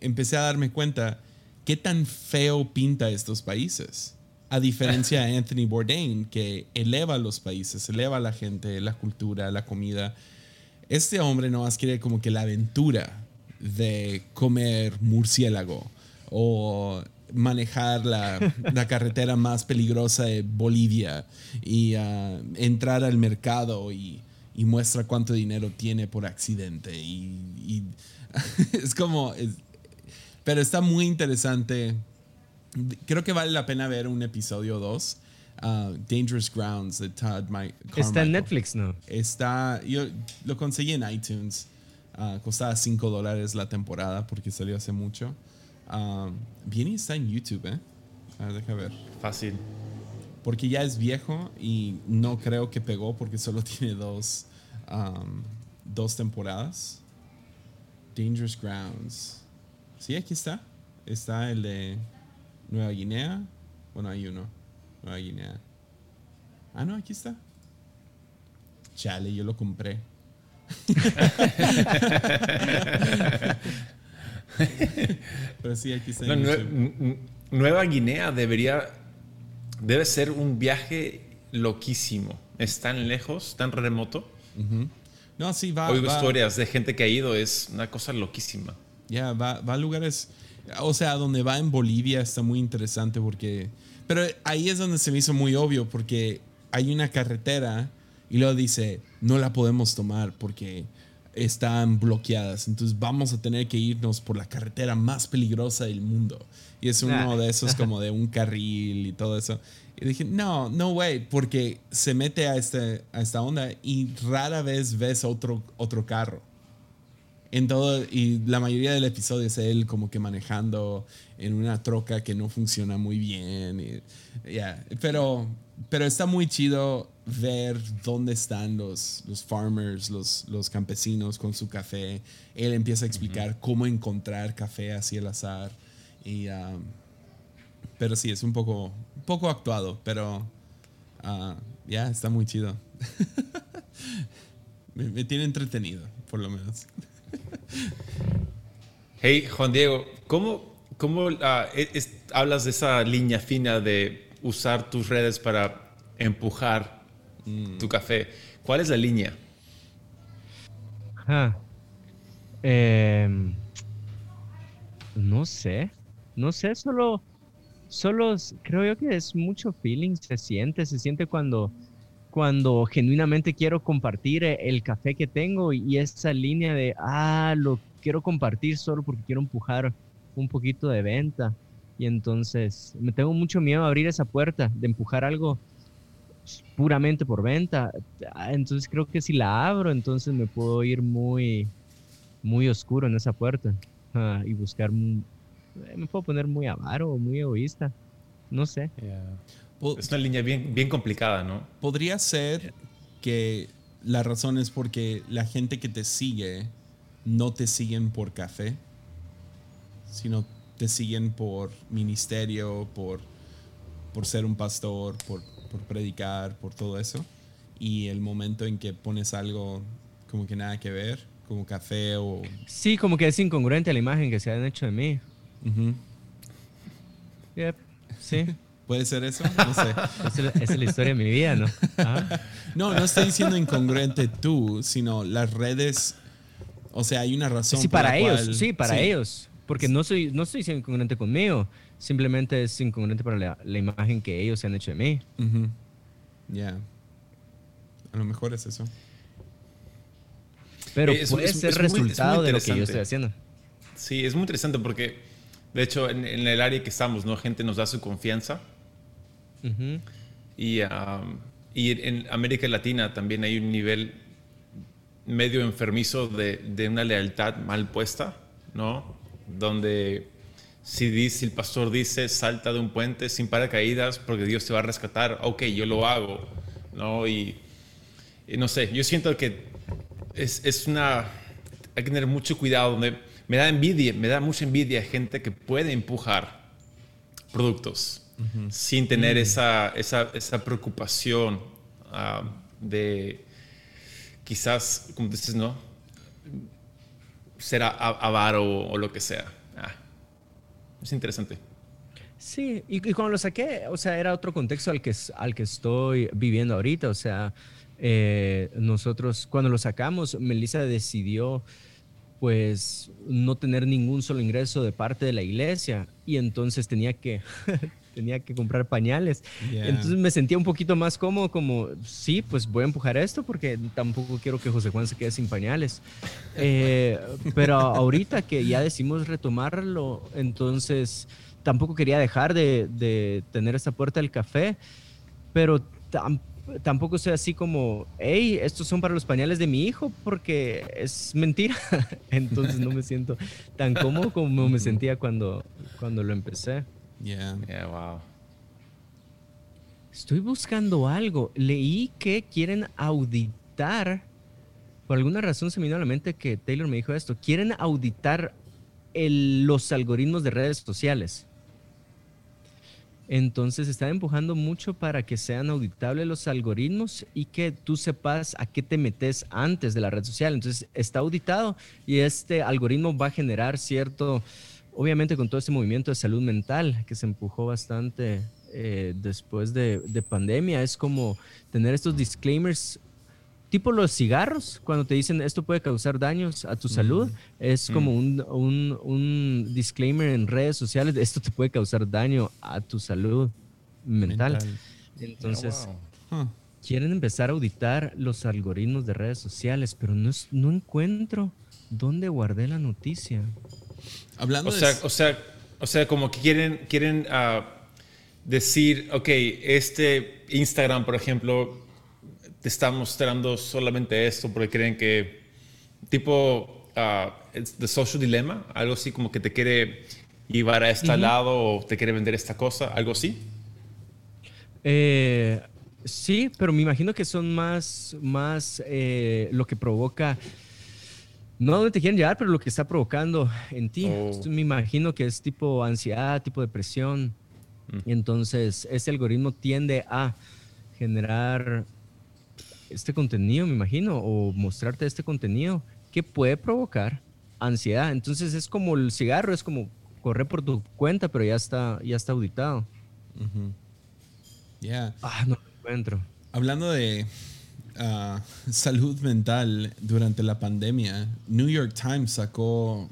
empecé a darme cuenta qué tan feo pinta estos países. A diferencia de Anthony Bourdain, que eleva los países, eleva la gente, la cultura, la comida. Este hombre no más quiere como que la aventura de comer murciélago o manejar la, carretera más peligrosa de Bolivia y ah, entrar al mercado y, muestra cuánto dinero tiene por accidente. Y, es como, pero está muy interesante. Creo que vale la pena ver un episodio 2. Uh, Dangerous Grounds de Todd Mike. Está en Netflix, ¿no? Está, yo lo conseguí en iTunes. Uh, costaba 5 dólares la temporada porque salió hace mucho. Uh, bien está en YouTube, ¿eh? deja ver. Fácil. Porque ya es viejo y no creo que pegó porque solo tiene dos, um, dos temporadas. Dangerous Grounds. Sí, aquí está. Está el de Nueva Guinea. Bueno, hay uno. Nueva Guinea. Ah, no, aquí está. Chale, yo lo compré. Pero sí, aquí está. Nueva Guinea debería. Debe ser un viaje loquísimo. Es tan lejos, tan remoto. No, sí, va. Oigo historias de gente que ha ido, es una cosa loquísima. Ya, va, va, a lugares. O sea, donde va en Bolivia está muy interesante porque... Pero ahí es donde se me hizo muy obvio porque hay una carretera y luego dice, no la podemos tomar porque están bloqueadas. Entonces vamos a tener que irnos por la carretera más peligrosa del mundo. Y es uno de esos como de un carril y todo eso. Y dije, no, no way, porque se mete a, este, a esta onda y rara vez ves otro, otro carro. En todo, y la mayoría del episodio es él como que manejando en una troca que no funciona muy bien. Y, Pero, pero está muy chido ver dónde están los, los farmers, los, los campesinos con su café. Él empieza a explicar cómo encontrar café así al azar. Y, um, pero sí, es un poco, un poco actuado, pero uh, ya está muy chido. me, tiene entretenido, por lo menos. hey, Juan Diego, ¿cómo, cómo uh, hablas de esa línea fina de usar tus redes para empujar mm. tu café? ¿Cuál es la línea? Ah, em, no sé. No sé, solo, solo creo yo que es mucho feeling, se siente, se siente cuando, cuando genuinamente quiero compartir e, el café que tengo y esa línea de, ah, lo quiero compartir solo porque quiero empujar un poquito de venta. Y entonces me tengo mucho miedo a abrir esa puerta, de empujar algo puramente por venta. Ah, entonces creo que si la abro, entonces me puedo ir muy, muy oscuro en esa puerta ah, y buscar eh, me puedo poner muy avaro o muy egoísta. No sé. Es una línea bien, bien complicada, ¿no? Podría ser que la razón es porque la gente que te sigue no te siguen por café, sino te siguen por ministerio, por, por ser un pastor, por, por predicar, por todo eso. Y el momento en que pones algo como que nada que ver, como café o... Sí, como que es incongruente la imagen que se han hecho de mí. Sí. ¿Puede ser eso? No sé. Esa es la historia de mi vida, ¿no? No, no estoy diciendo incongruente tú, sino las redes. O sea, hay una razón. Sí, para ellos, sí, para ellos. Porque no soy, no estoy siendo incongruente conmigo. Simplemente es incongruente para la, imagen que ellos se han hecho de mí. Ya. A lo mejor es eso. Pero puede ser resultado de lo que yo estoy haciendo. Sí, es muy interesante porque de hecho, en, el área que estamos, ¿no? Gente nos da su confianza. y, y, en América Latina también hay un nivel medio enfermizo de, de, una lealtad mal puesta, ¿no? Donde si, dice, el pastor dice salta de un puente sin paracaídas porque Dios te va a rescatar, ok, yo lo hago, ¿no? Y, y no sé, yo siento que es, es, una... Hay que tener mucho cuidado donde me da envidia, me da mucha envidia gente que puede empujar productos sin tener mm. esa, esa, esa, preocupación ah, de quizás, como dices, ¿no? Ser avaro o, lo que sea. Es interesante. Sí, y, cuando lo saqué, o sea, era otro contexto al que, al que estoy viviendo ahorita. O sea, eh, nosotros, cuando lo sacamos, Melissa decidió pues no tener ningún solo ingreso de parte de la iglesia y entonces tenía que tenía que comprar pañales. Entonces me sentía un poquito más cómodo como, sí, pues voy a empujar esto porque tampoco quiero que José Juan se quede sin pañales. Eh, pero ahorita que ya decimos retomarlo, entonces tampoco quería dejar de, de tener esta puerta del café, pero tampoco tampoco soy así como, hey, estos son para los pañales de mi hijo, porque es mentira. Entonces no me siento tan cómodo como me sentía cuando, cuando lo empecé. Yeah. Yeah, wow. Estoy buscando algo. Leí que quieren auditar. Por alguna razón se me vino a la mente que Taylor me dijo esto. Quieren auditar los algoritmos de redes sociales. Entonces está empujando mucho para que sean auditables los algoritmos y que tú sepas a qué te metes antes de la red social. Entonces está auditado y este algoritmo va a generar cierto, obviamente con todo este movimiento de salud mental que se empujó bastante eh, después de, pandemia, es como tener estos disclaimers tipo los cigarros, cuando te dicen esto puede causar daños a tu salud, es como un, un, disclaimer en redes sociales, esto te puede causar daño a tu salud mental. Entonces, quieren empezar a auditar los algoritmos de redes sociales, pero no, no encuentro dónde guardé la noticia. Hablando o sea, o sea, o sea, como que quieren, quieren uh, decir, ok, este Instagram, por ejemplo, te está mostrando solamente esto porque creen que, tipo, uh, The Social Dilemma, algo así como que te quiere llevar a este lado o te quiere vender esta cosa, algo así. Eh, sí, pero me imagino que son más, más eh, lo que provoca no donde te quieren llevar, pero lo que está provocando en ti. Oh. Me imagino que es tipo ansiedad, tipo depresión. Mm. Y entonces, este algoritmo tiende a generar este contenido, me imagino, o mostrarte este contenido que puede provocar ansiedad. Entonces, es como el cigarro, es como correr por tu cuenta, pero ya está, ya está auditado. Ya. Ah, no lo encuentro. Hablando de salud mental durante la pandemia, New York Times sacó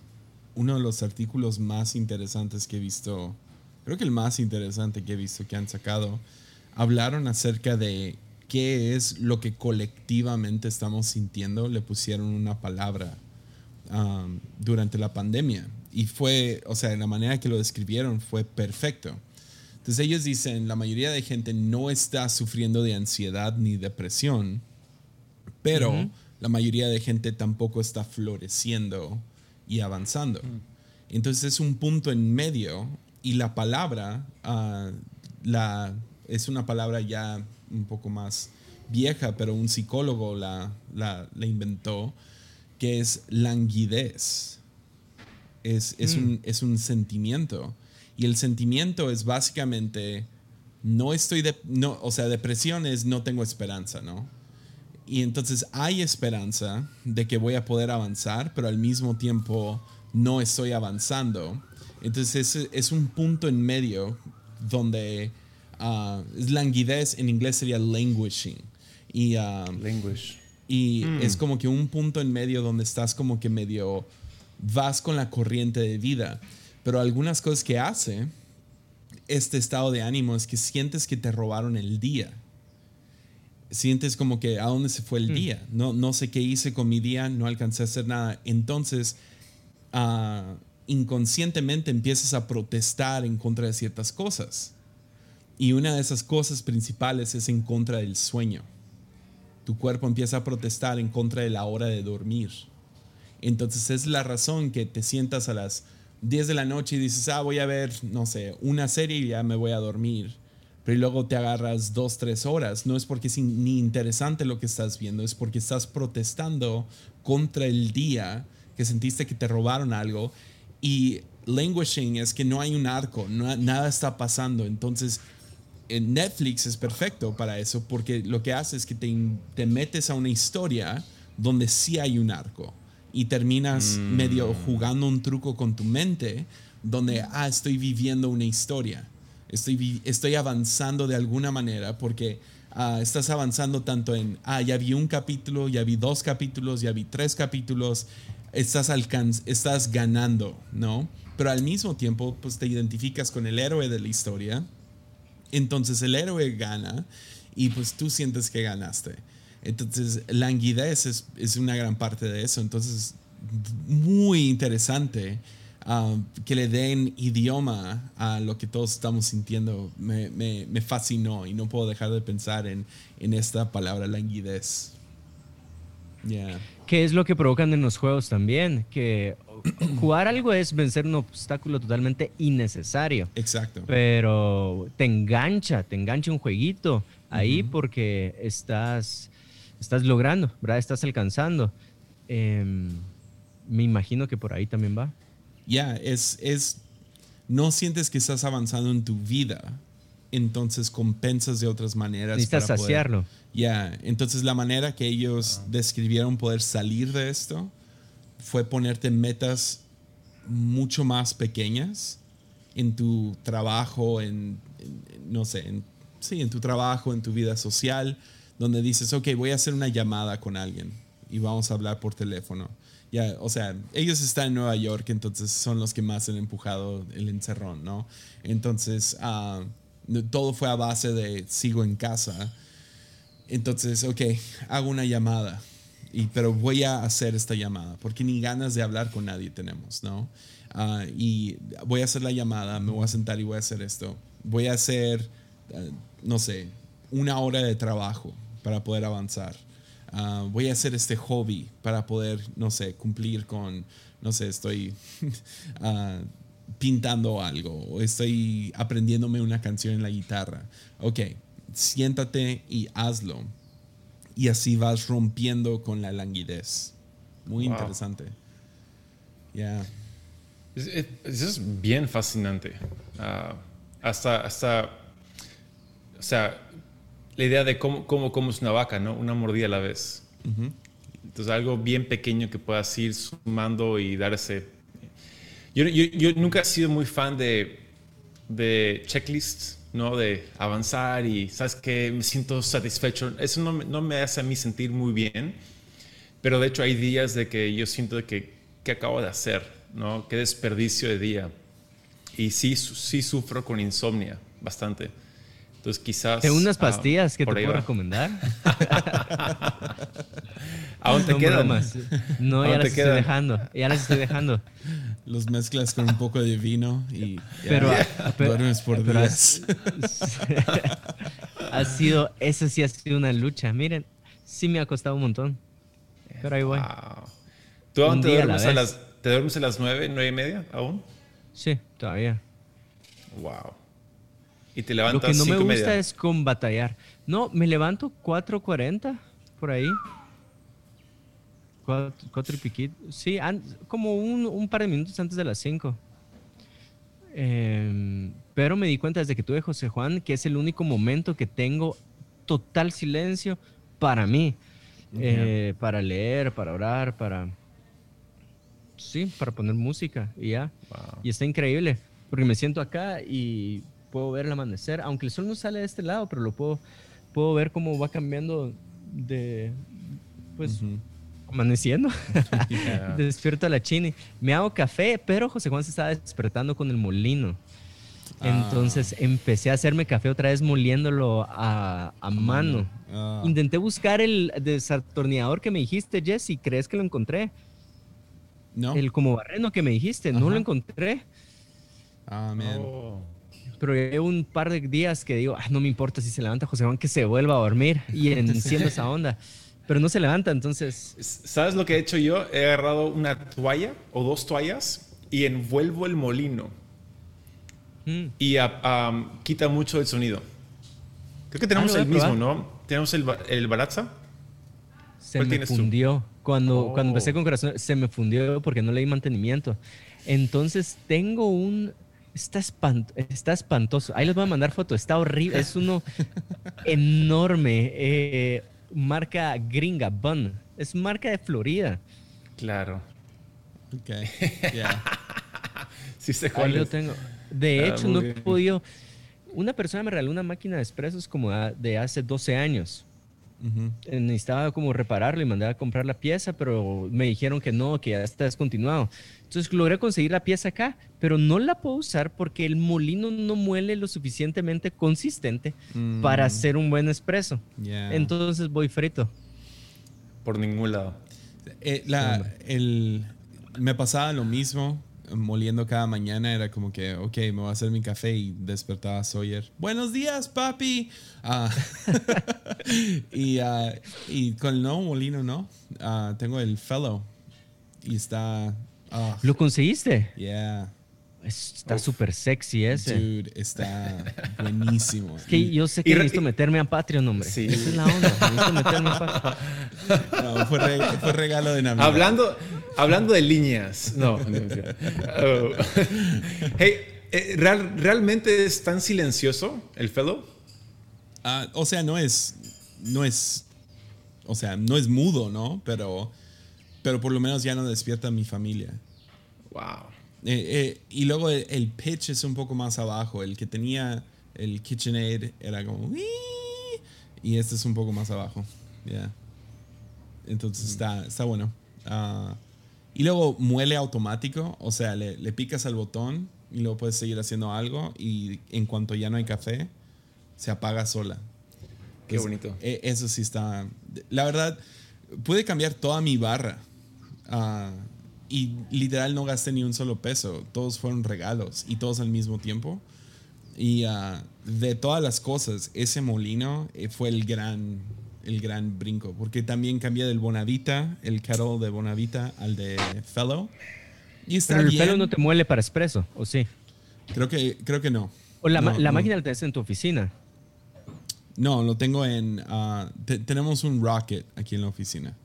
uno de los artículos más interesantes que he visto, creo que el más interesante que he visto que han sacado. Hablaron acerca de qué es lo que colectivamente estamos sintiendo, le pusieron una palabra um, durante la pandemia. Y fue, o sea, la manera que lo describieron fue perfecto. Entonces ellos dicen, la mayoría de gente no está sufriendo de ansiedad ni depresión, pero la mayoría de gente tampoco está floreciendo y avanzando. Entonces es un punto en medio y la palabra ah, la, es una palabra ya un poco más vieja, pero un psicólogo la, la, inventó, que es languidez. Es, es, mm. un, es un sentimiento. Y el sentimiento es básicamente, no estoy, de, no, o sea, depresión es no tengo esperanza, ¿no? Y entonces hay esperanza de que voy a poder avanzar, pero al mismo tiempo no estoy avanzando. Entonces es, es un punto en medio donde uh, languidez en inglés sería languishing. Y, uh, Languish. y mm. es como que un punto en medio donde estás como que medio vas con la corriente de vida. Pero algunas cosas que hace este estado de ánimo es que sientes que te robaron el día sientes como que a dónde se fue el hmm. día. No, no sé qué hice con mi día, no alcancé a hacer nada. Entonces, ah, inconscientemente empiezas a protestar en contra de ciertas cosas. Y una de esas cosas principales es en contra del sueño. Tu cuerpo empieza a protestar en contra de la hora de dormir. Entonces es la razón que te sientas a las 10 de la noche y dices, ah, voy a ver, no sé, una serie y ya me voy a dormir pero luego te agarras dos, tres horas. No es porque es ni interesante lo que estás viendo, es porque estás protestando contra el día que sentiste que te robaron algo. Y languishing es que no hay un arco, nada está pasando. Entonces, en Netflix es perfecto para eso porque lo que hace es que te, te metes a una historia donde sí hay un arco y terminas mm. medio jugando un truco con tu mente donde, ah, estoy viviendo una historia estoy, estoy avanzando de alguna manera porque ah, estás avanzando tanto en, ah, ya vi un capítulo, ya vi dos capítulos, ya vi tres capítulos, estás, estás ganando, ¿no? Pero al mismo tiempo, pues te identificas con el héroe de la historia, entonces el héroe gana y pues tú sientes que ganaste. Entonces, languidez es, es una gran parte de eso. Entonces, muy interesante Ah, que le den idioma a lo que todos estamos sintiendo, me, me, me fascinó y no puedo dejar de pensar en, en esta palabra languidez. ¿Qué es lo que provocan en los juegos también? Que jugar algo es vencer un obstáculo totalmente innecesario. Exacto. Pero te engancha, te engancha un jueguito ahí porque estás, estás logrando, ¿verdad? Estás alcanzando. Em, me imagino que por ahí también va ya, es, es, no sientes que estás avanzando en tu vida, entonces compensas de otras maneras. Necesitas saciarlo. Ya, entonces la manera que ellos describieron poder salir de esto fue ponerte metas mucho más pequeñas en tu trabajo, en, no sé, en, sí, en tu trabajo, en tu vida social, donde dices, ok, voy a hacer una llamada con alguien y vamos a hablar por teléfono. Ya, o sea, ellos están en Nueva York, entonces son los que más han empujado el encerrón, ¿no? Entonces, ah, todo fue a base de sigo en casa. Entonces, ok, hago una llamada, y, pero voy a hacer esta llamada, porque ni ganas de hablar con nadie tenemos, ¿no? Ah, y voy a hacer la llamada, me voy a sentar y voy a hacer esto. Voy a hacer, ah, no sé, una hora de trabajo para poder avanzar. Ah, voy a hacer este hobby para poder, no sé, cumplir con, no sé, estoy pintando algo o estoy aprendiéndome una canción en la guitarra. Ok, siéntate y hazlo. Y así vas rompiendo con la languidez. Muy interesante. Ya. Eso es bien fascinante. Ah, hasta, hasta, o sea, la idea de cómo, cómo, cómo, es una vaca, ¿no? Una mordida a la vez. Entonces, algo bien pequeño que puedas ir sumando y darse. Yo, yo, yo nunca he sido muy fan de, de checklists, ¿no? De avanzar y, ¿sabes qué? Me siento satisfecho. Eso no, no, me hace a mí sentir muy bien. Pero de hecho, hay días de que yo siento que, ¿qué acabo de hacer? ¿no? Qué desperdicio de día. Y sí, sí sufro con insomnia bastante. Entonces quizás... Tengo unas ah, pastillas que te puedo recomendar. ¿Aún te quedan? Más. No, ya las estoy dejando. Ya las estoy dejando. Los mezclas con un poco de vino y pero, duermes por días. Ha, sido, eso sí ha sido una lucha. Miren, sí me ha costado un montón. Pero ahí voy. ¿Tú aún te duermes a las ¿Te duermes a las nueve, nueve y media aún? Sí, todavía. Wow. ¿Y te levantas Lo que no me gusta es con batallar. No, me levanto 4.40 por ahí. Cuatro, y piquito. Sí, como un, par de minutos antes de las 5. Em, pero me di cuenta desde que tuve José Juan que es el único momento que tengo total silencio para mí. Eh, para leer, para orar, para sí, para poner música y ya. Y está increíble, porque me siento acá y puedo ver el amanecer, aunque el sol no sale de este lado, pero lo puedo, puedo ver cómo va cambiando de, pues, amaneciendo. Despierto a la chini. Me hago café, pero José Juan se estaba despertando con el molino. Ah. Entonces empecé a hacerme café otra vez moliéndolo a, a mano. Ah. Intenté buscar el desatornillador que me dijiste, Jesse. ¿Crees que lo encontré? El como barreno que me dijiste, no lo encontré. Ah, Pero hay un par de días que digo, ah, no me importa si se levanta José Juan, que se vuelva a dormir y enciendo esa onda. Pero no se levanta, entonces. ¿Sabes lo que he hecho yo? He agarrado una toalla o dos toallas y envuelvo el molino. Mm. Y quita mucho el sonido. Creo que tenemos ah, el mismo, ¿no? Tenemos el, el Balatza. Se me fundió. Cuando, cuando empecé oh. con corazón, se me fundió porque no le di mantenimiento. Entonces tengo un. Está, está espantoso. Ahí les voy a mandar foto. Está horrible. Es uno enorme. Eh, marca gringa, Bun. Es marca de Florida. Claro. Ok. Yeah. sí, se Ahí lo tengo. De ah, hecho, no he podido. Una persona me regaló una máquina de expresos como de hace 12 años. Eh, necesitaba como repararlo y mandé a comprar la pieza, pero me dijeron que no, que ya está descontinuado. Entonces logré conseguir la pieza acá, pero no la puedo usar porque el molino no muele lo suficientemente consistente para mm. hacer un buen espresso. Entonces voy frito. Por ningún lado. Eh, el, me pasaba lo mismo moliendo cada mañana era como que, ok, me voy a hacer mi café y despertaba a Sawyer. Buenos días, papi. Ah, y, ah, y, con el nuevo molino, ¿no? Ah, tengo el Fellow y está... ¿Lo conseguiste? Yeah. Está súper sexy ese. Dude, está buenísimo. que yo sé que necesito meterme a Patreon, hombre. Sí. Esa es la onda. Necesito meterme a Patreon. No, fue, fue regalo de Navidad. Hablando, Hablando de líneas. No. Oh. hey, eh, ¿realmente es tan silencioso el fellow? Ah, o sea, no es. No es. O sea, no es mudo, ¿no? Pero. Pero por lo menos ya no despierta a mi familia. Wow. Eh, eh, y luego el, pitch es un poco más abajo. El que tenía el KitchenAid era como. Y este es un poco más abajo. Yeah. Entonces está, está bueno. Ah, y luego muele automático, o sea, le, le, picas al botón y luego puedes seguir haciendo algo y en cuanto ya no hay café, se apaga sola. Qué bonito. E, eso sí está... La verdad, pude cambiar toda mi barra. Uh, y literal no gasté ni un solo peso. Todos fueron regalos y todos al mismo tiempo. Y uh, de todas las cosas, ese molino eh, fue el gran, el gran brinco. Porque también cambié del Bonavita, el kettle de Bonavita, al de Fellow. Y está Pero el Fellow no te muele para espresso, ¿o sí? Creo que, creo que no. ¿O la, no, la no. máquina la tenés en tu oficina? No, lo tengo en... Uh, te, tenemos un Rocket aquí en la oficina.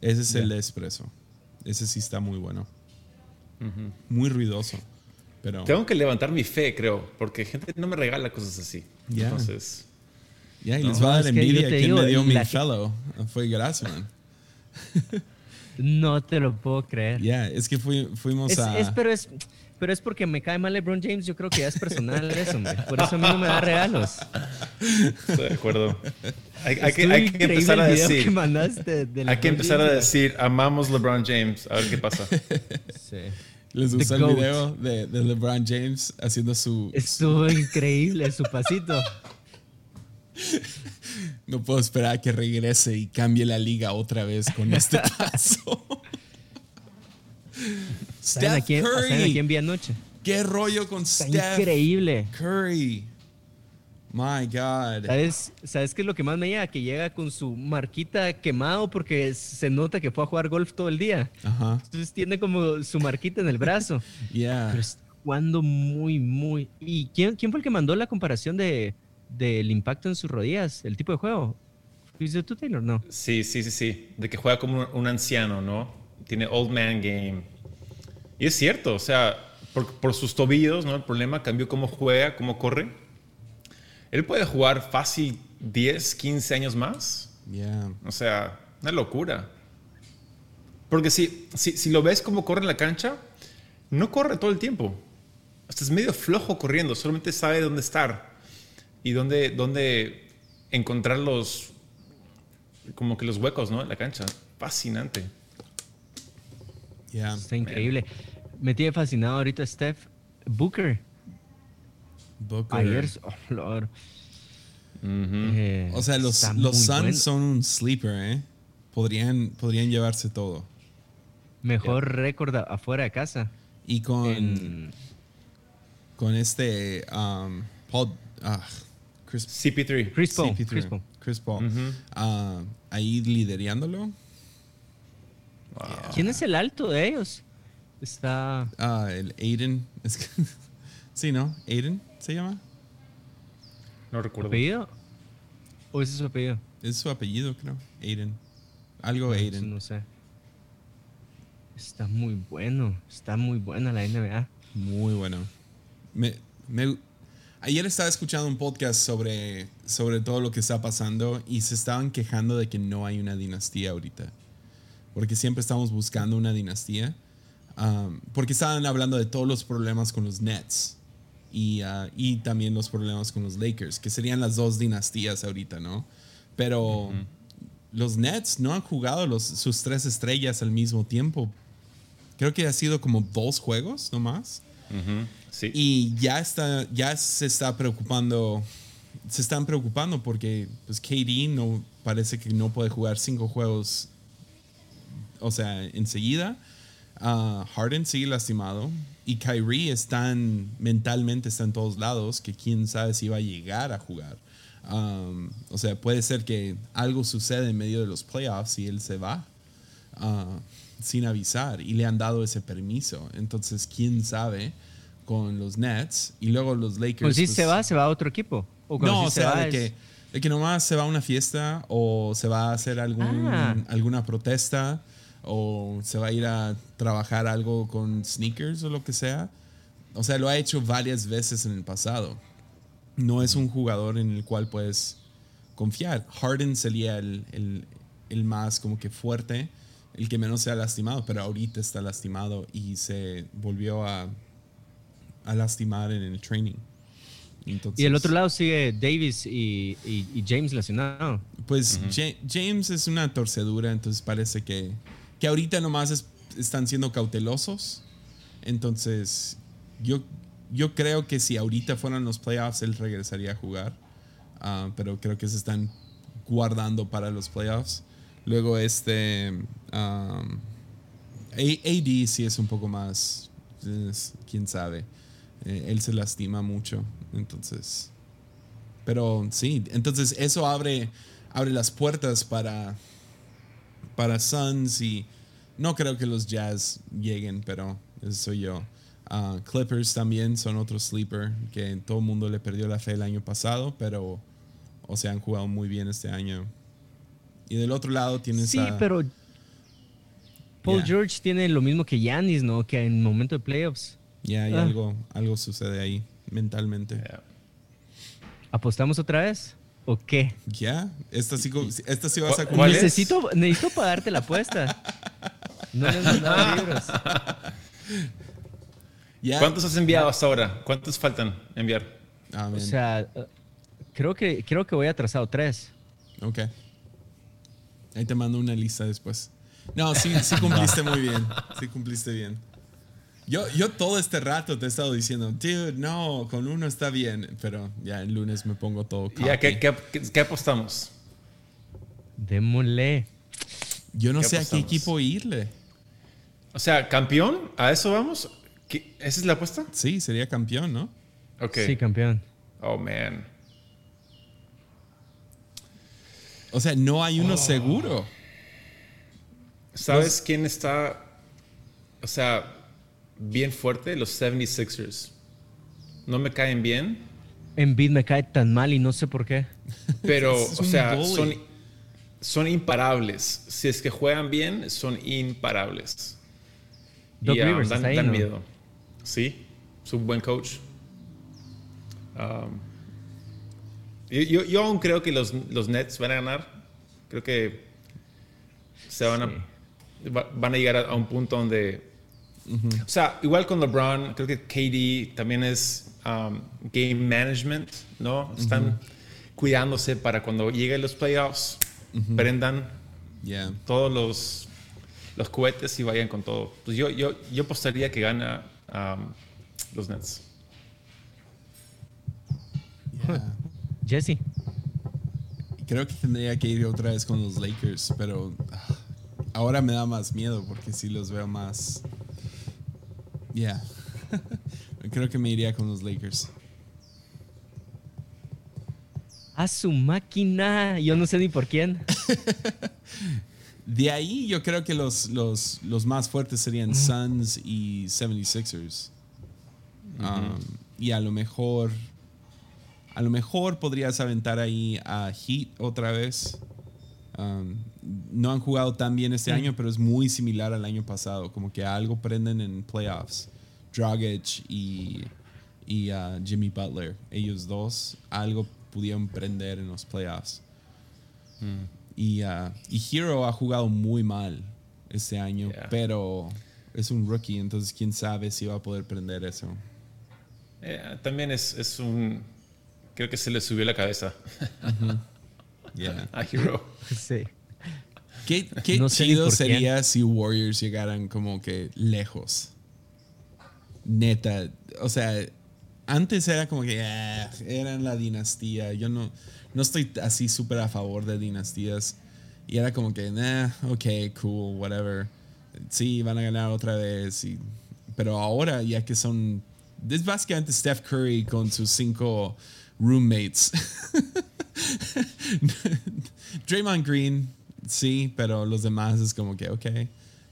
Ese es yeah. el espresso. Ese sí está muy bueno. Uh -huh. Muy ruidoso. Pero... Tengo que levantar mi fe, creo, porque gente no me regala cosas así. Yeah. Entonces... Ya, yeah, y no. les va a dar envidia quién me dio mi fellow. Fue gracias, man. no te lo puedo creer. Ya, yeah, es que fui, fuimos es, a... Es, pero es... Pero es porque me cae mal LeBron James, yo creo que ya es personal eso, hombre. Por eso a mí no me da regalos. Estoy de acuerdo. Hay, hay, que, hay que, empezar a decir. Que mandaste de hay que empezar James. a decir, amamos LeBron James. A ver qué pasa. Sí. Les gustó el video de, de, LeBron James haciendo su. Estuvo increíble su pasito. No puedo esperar a que regrese y cambie la liga otra vez con este paso. Steph aquí, Curry. aquí en Vía Noche. ¿Qué rollo con Está Steph increíble. Curry? My God. ¿Sabes, ¿Sabes qué es lo que más me llega? Que llega con su marquita quemado porque se nota que fue a jugar golf todo el día. Ajá. Entonces tiene como su marquita en el brazo. Yeah. Pero está jugando muy, muy. ¿Y quién, quién fue el que mandó la comparación de, del impacto en sus rodillas? ¿El tipo de juego? ¿Fuiste tú, Taylor? No. Sí, sí, sí, sí. De que juega como un anciano, ¿no? Tiene old man game. Y es cierto, o sea, por, por, sus tobillos, ¿no? El problema cambió cómo juega, cómo corre. Él puede jugar fácil 10, 15 años más. Yeah. O sea, una locura. Porque si, si, si, lo ves cómo corre en la cancha, no corre todo el tiempo. Hasta es medio flojo corriendo, solamente sabe dónde estar y dónde, dónde encontrar los, como que los huecos, ¿no? En la cancha. Fascinante. Yeah. Está increíble. Man. Me tiene fascinado ahorita Steph Booker. Booker. Ayer, oh, Lord. Uh -huh. eh, o sea, los, los Suns bueno. son un sleeper, ¿eh? Podrían, podrían llevarse todo. Mejor yeah. récord afuera de casa. Y con. En... Con este. Um, Paul. Uh, Chris, CP3. Chris Paul. CP3. Chris Paul. Chris Paul. Uh -huh. uh, ahí liderándolo. Wow. ¿Quién es el alto de ellos? Está. Ah, el Aiden. Es que, sí, ¿no? Aiden se llama. No recuerdo. ¿Apellido? ¿O ese es su apellido? Es su apellido, creo. Aiden. Algo no, Aiden. No sé. Está muy bueno. Está muy buena la NBA. Muy bueno. Me, me, ayer estaba escuchando un podcast sobre, sobre todo lo que está pasando y se estaban quejando de que no hay una dinastía ahorita. Porque siempre estamos buscando una dinastía. Um, porque estaban hablando de todos los problemas con los Nets y, uh, y también los problemas con los Lakers, que serían las dos dinastías ahorita, ¿no? Pero uh -huh. los Nets no han jugado los, sus tres estrellas al mismo tiempo. Creo que ha sido como dos juegos nomás. Uh -huh. sí. Y ya, está, ya se está preocupando, se están preocupando porque pues, KD no, parece que no puede jugar cinco juegos, o sea, enseguida. Uh, Harden sigue lastimado y Kyrie están mentalmente está en todos lados que quién sabe si va a llegar a jugar. Um, o sea, puede ser que algo suceda en medio de los playoffs y él se va uh, sin avisar y le han dado ese permiso. Entonces, quién sabe con los Nets y luego los Lakers. Pues si pues, se va, se va a otro equipo. ¿O no, si o sea, de, es... que, de que nomás se va a una fiesta o se va a hacer algún, ah. alguna protesta o se va a ir a trabajar algo con sneakers o lo que sea. O sea, lo ha hecho varias veces en el pasado. No es un jugador en el cual puedes confiar. Harden sería el, el, el más como que fuerte, el que menos se ha lastimado, pero ahorita está lastimado y se volvió a, a lastimar en el training. y el otro lado sigue Davis y, James lesionado. Pues James es una torcedura, entonces parece que, que ahorita nomás están siendo cautelosos. Entonces, yo, yo creo que si ahorita fueran los playoffs, él regresaría a jugar. Ah, pero creo que se están guardando para los playoffs. Luego este... AD sí es un poco más... quién sabe. Eh, él se lastima mucho. Entonces... Pero sí, entonces eso abre, abre las puertas para, para Suns y no creo que los Jazz lleguen, pero eso soy yo. Ah, Clippers también son otro sleeper que todo el mundo le perdió la fe el año pasado, pero o sea, han jugado muy bien este año. Y del otro lado tienes sí, pero Paul George tiene lo mismo que Yanis, ¿no? Que en momento de playoffs. Ya, hay ah. algo, algo sucede ahí mentalmente. ¿Apostamos otra vez? ¿O qué? Ya, esta sí, esta sí vas a cumplir. Necesito, necesito pagarte la apuesta. No les mandado libros. ¿Cuántos has enviado hasta ahora? ¿Cuántos faltan enviar? o sea, Creo que, creo que voy atrasado tres. Ok. Ahí te mando una lista después. No, sí, sí cumpliste muy bien. Sí cumpliste bien. Yo, yo todo este rato te he estado diciendo, dude, no, con uno está bien, pero ya el lunes me pongo todo. Ya, ¿qué, qué, apostamos? Démosle. Yo no sé a qué equipo irle. O sea, campeón, ¿a eso vamos? ¿Esa es la apuesta? Sí, sería campeón, ¿no? Ok. Sí, campeón. Oh, man. O sea, no hay uno oh. seguro. ¿Sabes quién está, o sea, bien fuerte? Los 76ers. No me caen bien. En Bid me cae tan mal y no sé por qué. Pero, o sea, son, son imparables. Si es que juegan bien, son imparables. Doc Rivers dan, ahí, miedo. Sí, es un buen coach. Um, yo, yo, aún creo que los, los, Nets van a ganar. Creo que se van, a, van a llegar a, un punto donde... O sea, igual con LeBron, creo que KD también es um, game management, ¿no? Están cuidándose para cuando lleguen los playoffs, prendan todos los, los cohetes y vayan con todo. Pues yo, yo, yo apostaría que gana um, los Nets. Jesse. Creo que tendría que ir otra vez con los Lakers, pero ah, ahora me da más miedo porque sí los veo más. Ya. Creo que me iría con los Lakers. A su máquina. Yo no sé ni por quién. De ahí yo creo que los, los, los más fuertes serían Suns y 76ers. Um, y a lo mejor a lo mejor podrías aventar ahí a Heat otra vez. Um, no han jugado tan bien este año, pero es muy similar al año pasado. Como que algo prenden en playoffs. Dragic y, y uh, Jimmy Butler. Ellos dos algo pudieron prender en los playoffs. Mm. Y, uh, y, Hero ha jugado muy mal este año, pero es un rookie, entonces quién sabe si va a poder prender eso. Eh, también es, es un Creo que se le subió la cabeza. A Hero. Sí. Qué, chido sería si Warriors llegaran como que lejos. Neta. O sea, antes era como que ah, eran la dinastía. Yo no, no estoy así súper a favor de dinastías. Y era como que, nah, ok, cool, whatever. Sí, van a ganar otra vez. Y, pero ahora, ya que son. Es básicamente Steph Curry con sus cinco roommates. Draymond Green, sí, pero los demás es como que, ok.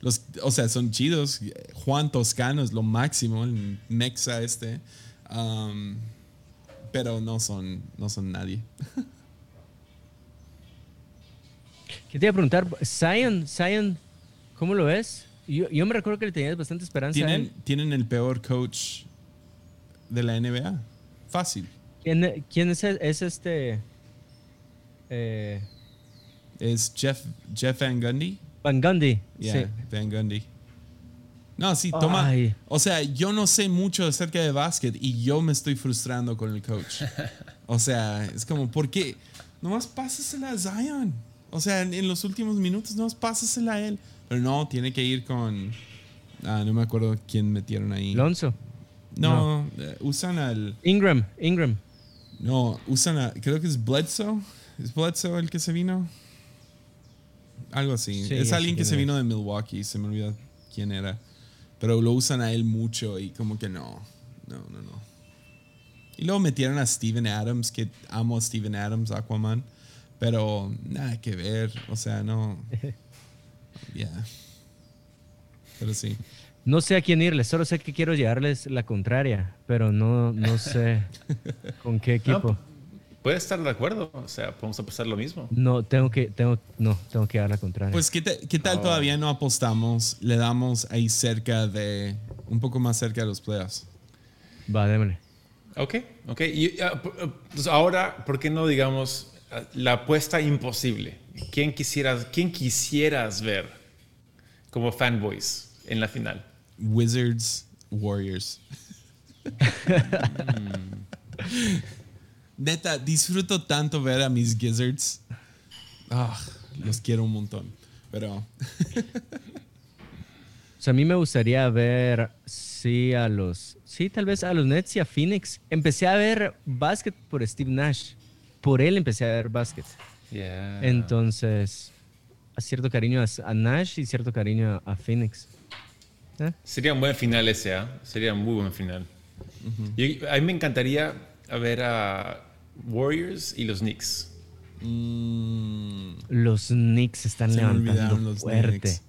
Los, o sea, son chidos. Juan Toscano es lo máximo, el Mexa este. Um, pero no son, no son nadie. ¿Qué te iba a preguntar? Zion, Zion, ¿cómo lo ves? Yo, yo, me recuerdo que le tenías bastante esperanza. Tienen, tienen el peor coach de la NBA. Fácil. ¿Quién, es, es, este? Eh, es Jeff, Jeff Van Gundy. Van Gundy. sí. Van Gundy. No, sí, toma. O sea, yo no sé mucho acerca de básquet y yo me estoy frustrando con el coach. O sea, es como, ¿por qué? Nomás pásasela a Zion. O sea, en, los últimos minutos, nomás pásasela a él. Pero no, tiene que ir con. Ah, no me acuerdo quién metieron ahí. Lonzo. No, eh, usan al. Ingram, Ingram. No, usan a. Creo que es Bledsoe. ¿Es Bledsoe el que se vino? Algo así. es alguien que se vino de Milwaukee, se me olvida quién era. Pero lo usan a él mucho y como que no. No, no, no. Y luego metieron a Steven Adams, que amo a Steven Adams, Aquaman. Pero nada que ver. O sea, no. Ya. Pero sí. No sé a quién irles, solo sé que quiero llevarles la contraria, pero no, no sé con qué equipo. Puede estar de acuerdo, o sea, podemos apostar lo mismo. No, tengo que, tengo, no, tengo que dar la contraria. Pues, ¿qué, tal oh. todavía no apostamos? Le damos ahí cerca de, un poco más cerca de los playoffs. Va, démosle. Ok, ok. Y, ah, pues ahora, ¿por qué no digamos la apuesta imposible? ¿Quién quisieras, quién quisieras ver como fanboys en la final? Wizards, Warriors. Neta, disfruto tanto ver a mis Gizzards. Ah, los quiero un montón. Pero. o sea, a mí me gustaría ver, sí, a los. Sí, tal vez a los Nets y a Phoenix. Empecé a ver básquet por Steve Nash. Por él empecé a ver básquet. Entonces, a cierto cariño a Nash y cierto cariño a Phoenix. ¿Eh? Sería un buen final ese, ¿eh? Sería un muy buen final. a mí me encantaría ver a Warriors y los Knicks. Mm. Los Knicks están levantando fuerte.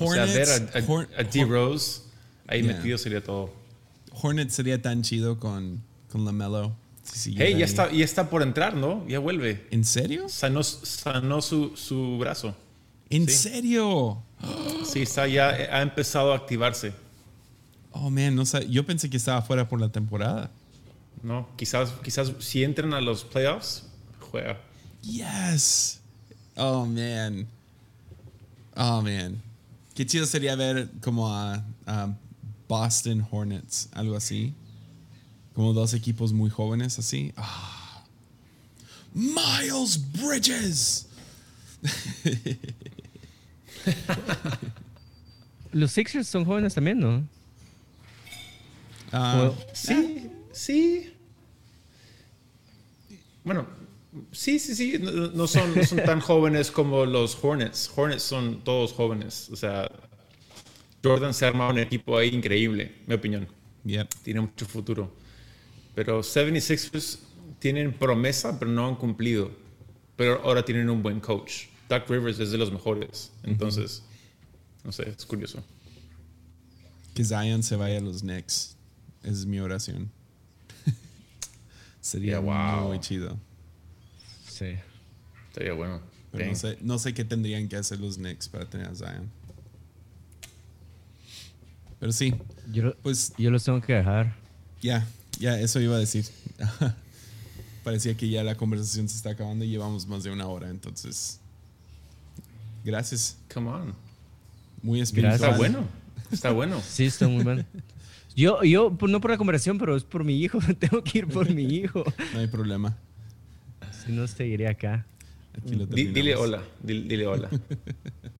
o sea, ver a, D-Rose ahí metido sería todo. Hornet sería tan chido con, con LaMelo. hey, ya está, ya está por entrar, ¿no? Ya vuelve. ¿En serio? Sanó, sanó su, su brazo. ¿En serio? Sí, está ya ha empezado a activarse. Oh, man, no yo pensé que estaba fuera por la temporada. No, quizás, quizás si entran a los playoffs, juega. Yes. Oh, man. Oh, man. Qué chido sería ver como a, Boston Hornets, algo así. Como dos equipos muy jóvenes así. Ah. Miles Bridges. Los Sixers son jóvenes también, ¿no? Ah, sí, sí. Bueno, sí, sí, sí. No, son, no son tan jóvenes como los Hornets. Hornets son todos jóvenes. O sea, Jordan se arma un equipo ahí increíble, mi opinión. Tiene mucho futuro. Pero 76ers tienen promesa, pero no han cumplido. Pero ahora tienen un buen coach. Doug Rivers es de los mejores. Entonces, no sé, es curioso. Que Zion se vaya a los Knicks. Es mi oración. Sería muy chido. Sí. Sería bueno. no sé, no sé qué tendrían que hacer los Knicks para tener a Zion. Pero sí. Yo, pues, yo los tengo que dejar. Ya, ya, eso iba a decir. Parecía que ya la conversación se está acabando y llevamos más de una hora, entonces Gracias. Come on. Muy espiritual. Está bueno. Está bueno. Sí, está muy bueno. Yo, yo, pues, no por la conversación, pero es por mi hijo. Tengo que ir por mi hijo. No hay problema. Si no, seguiré acá. dile hola. dile hola.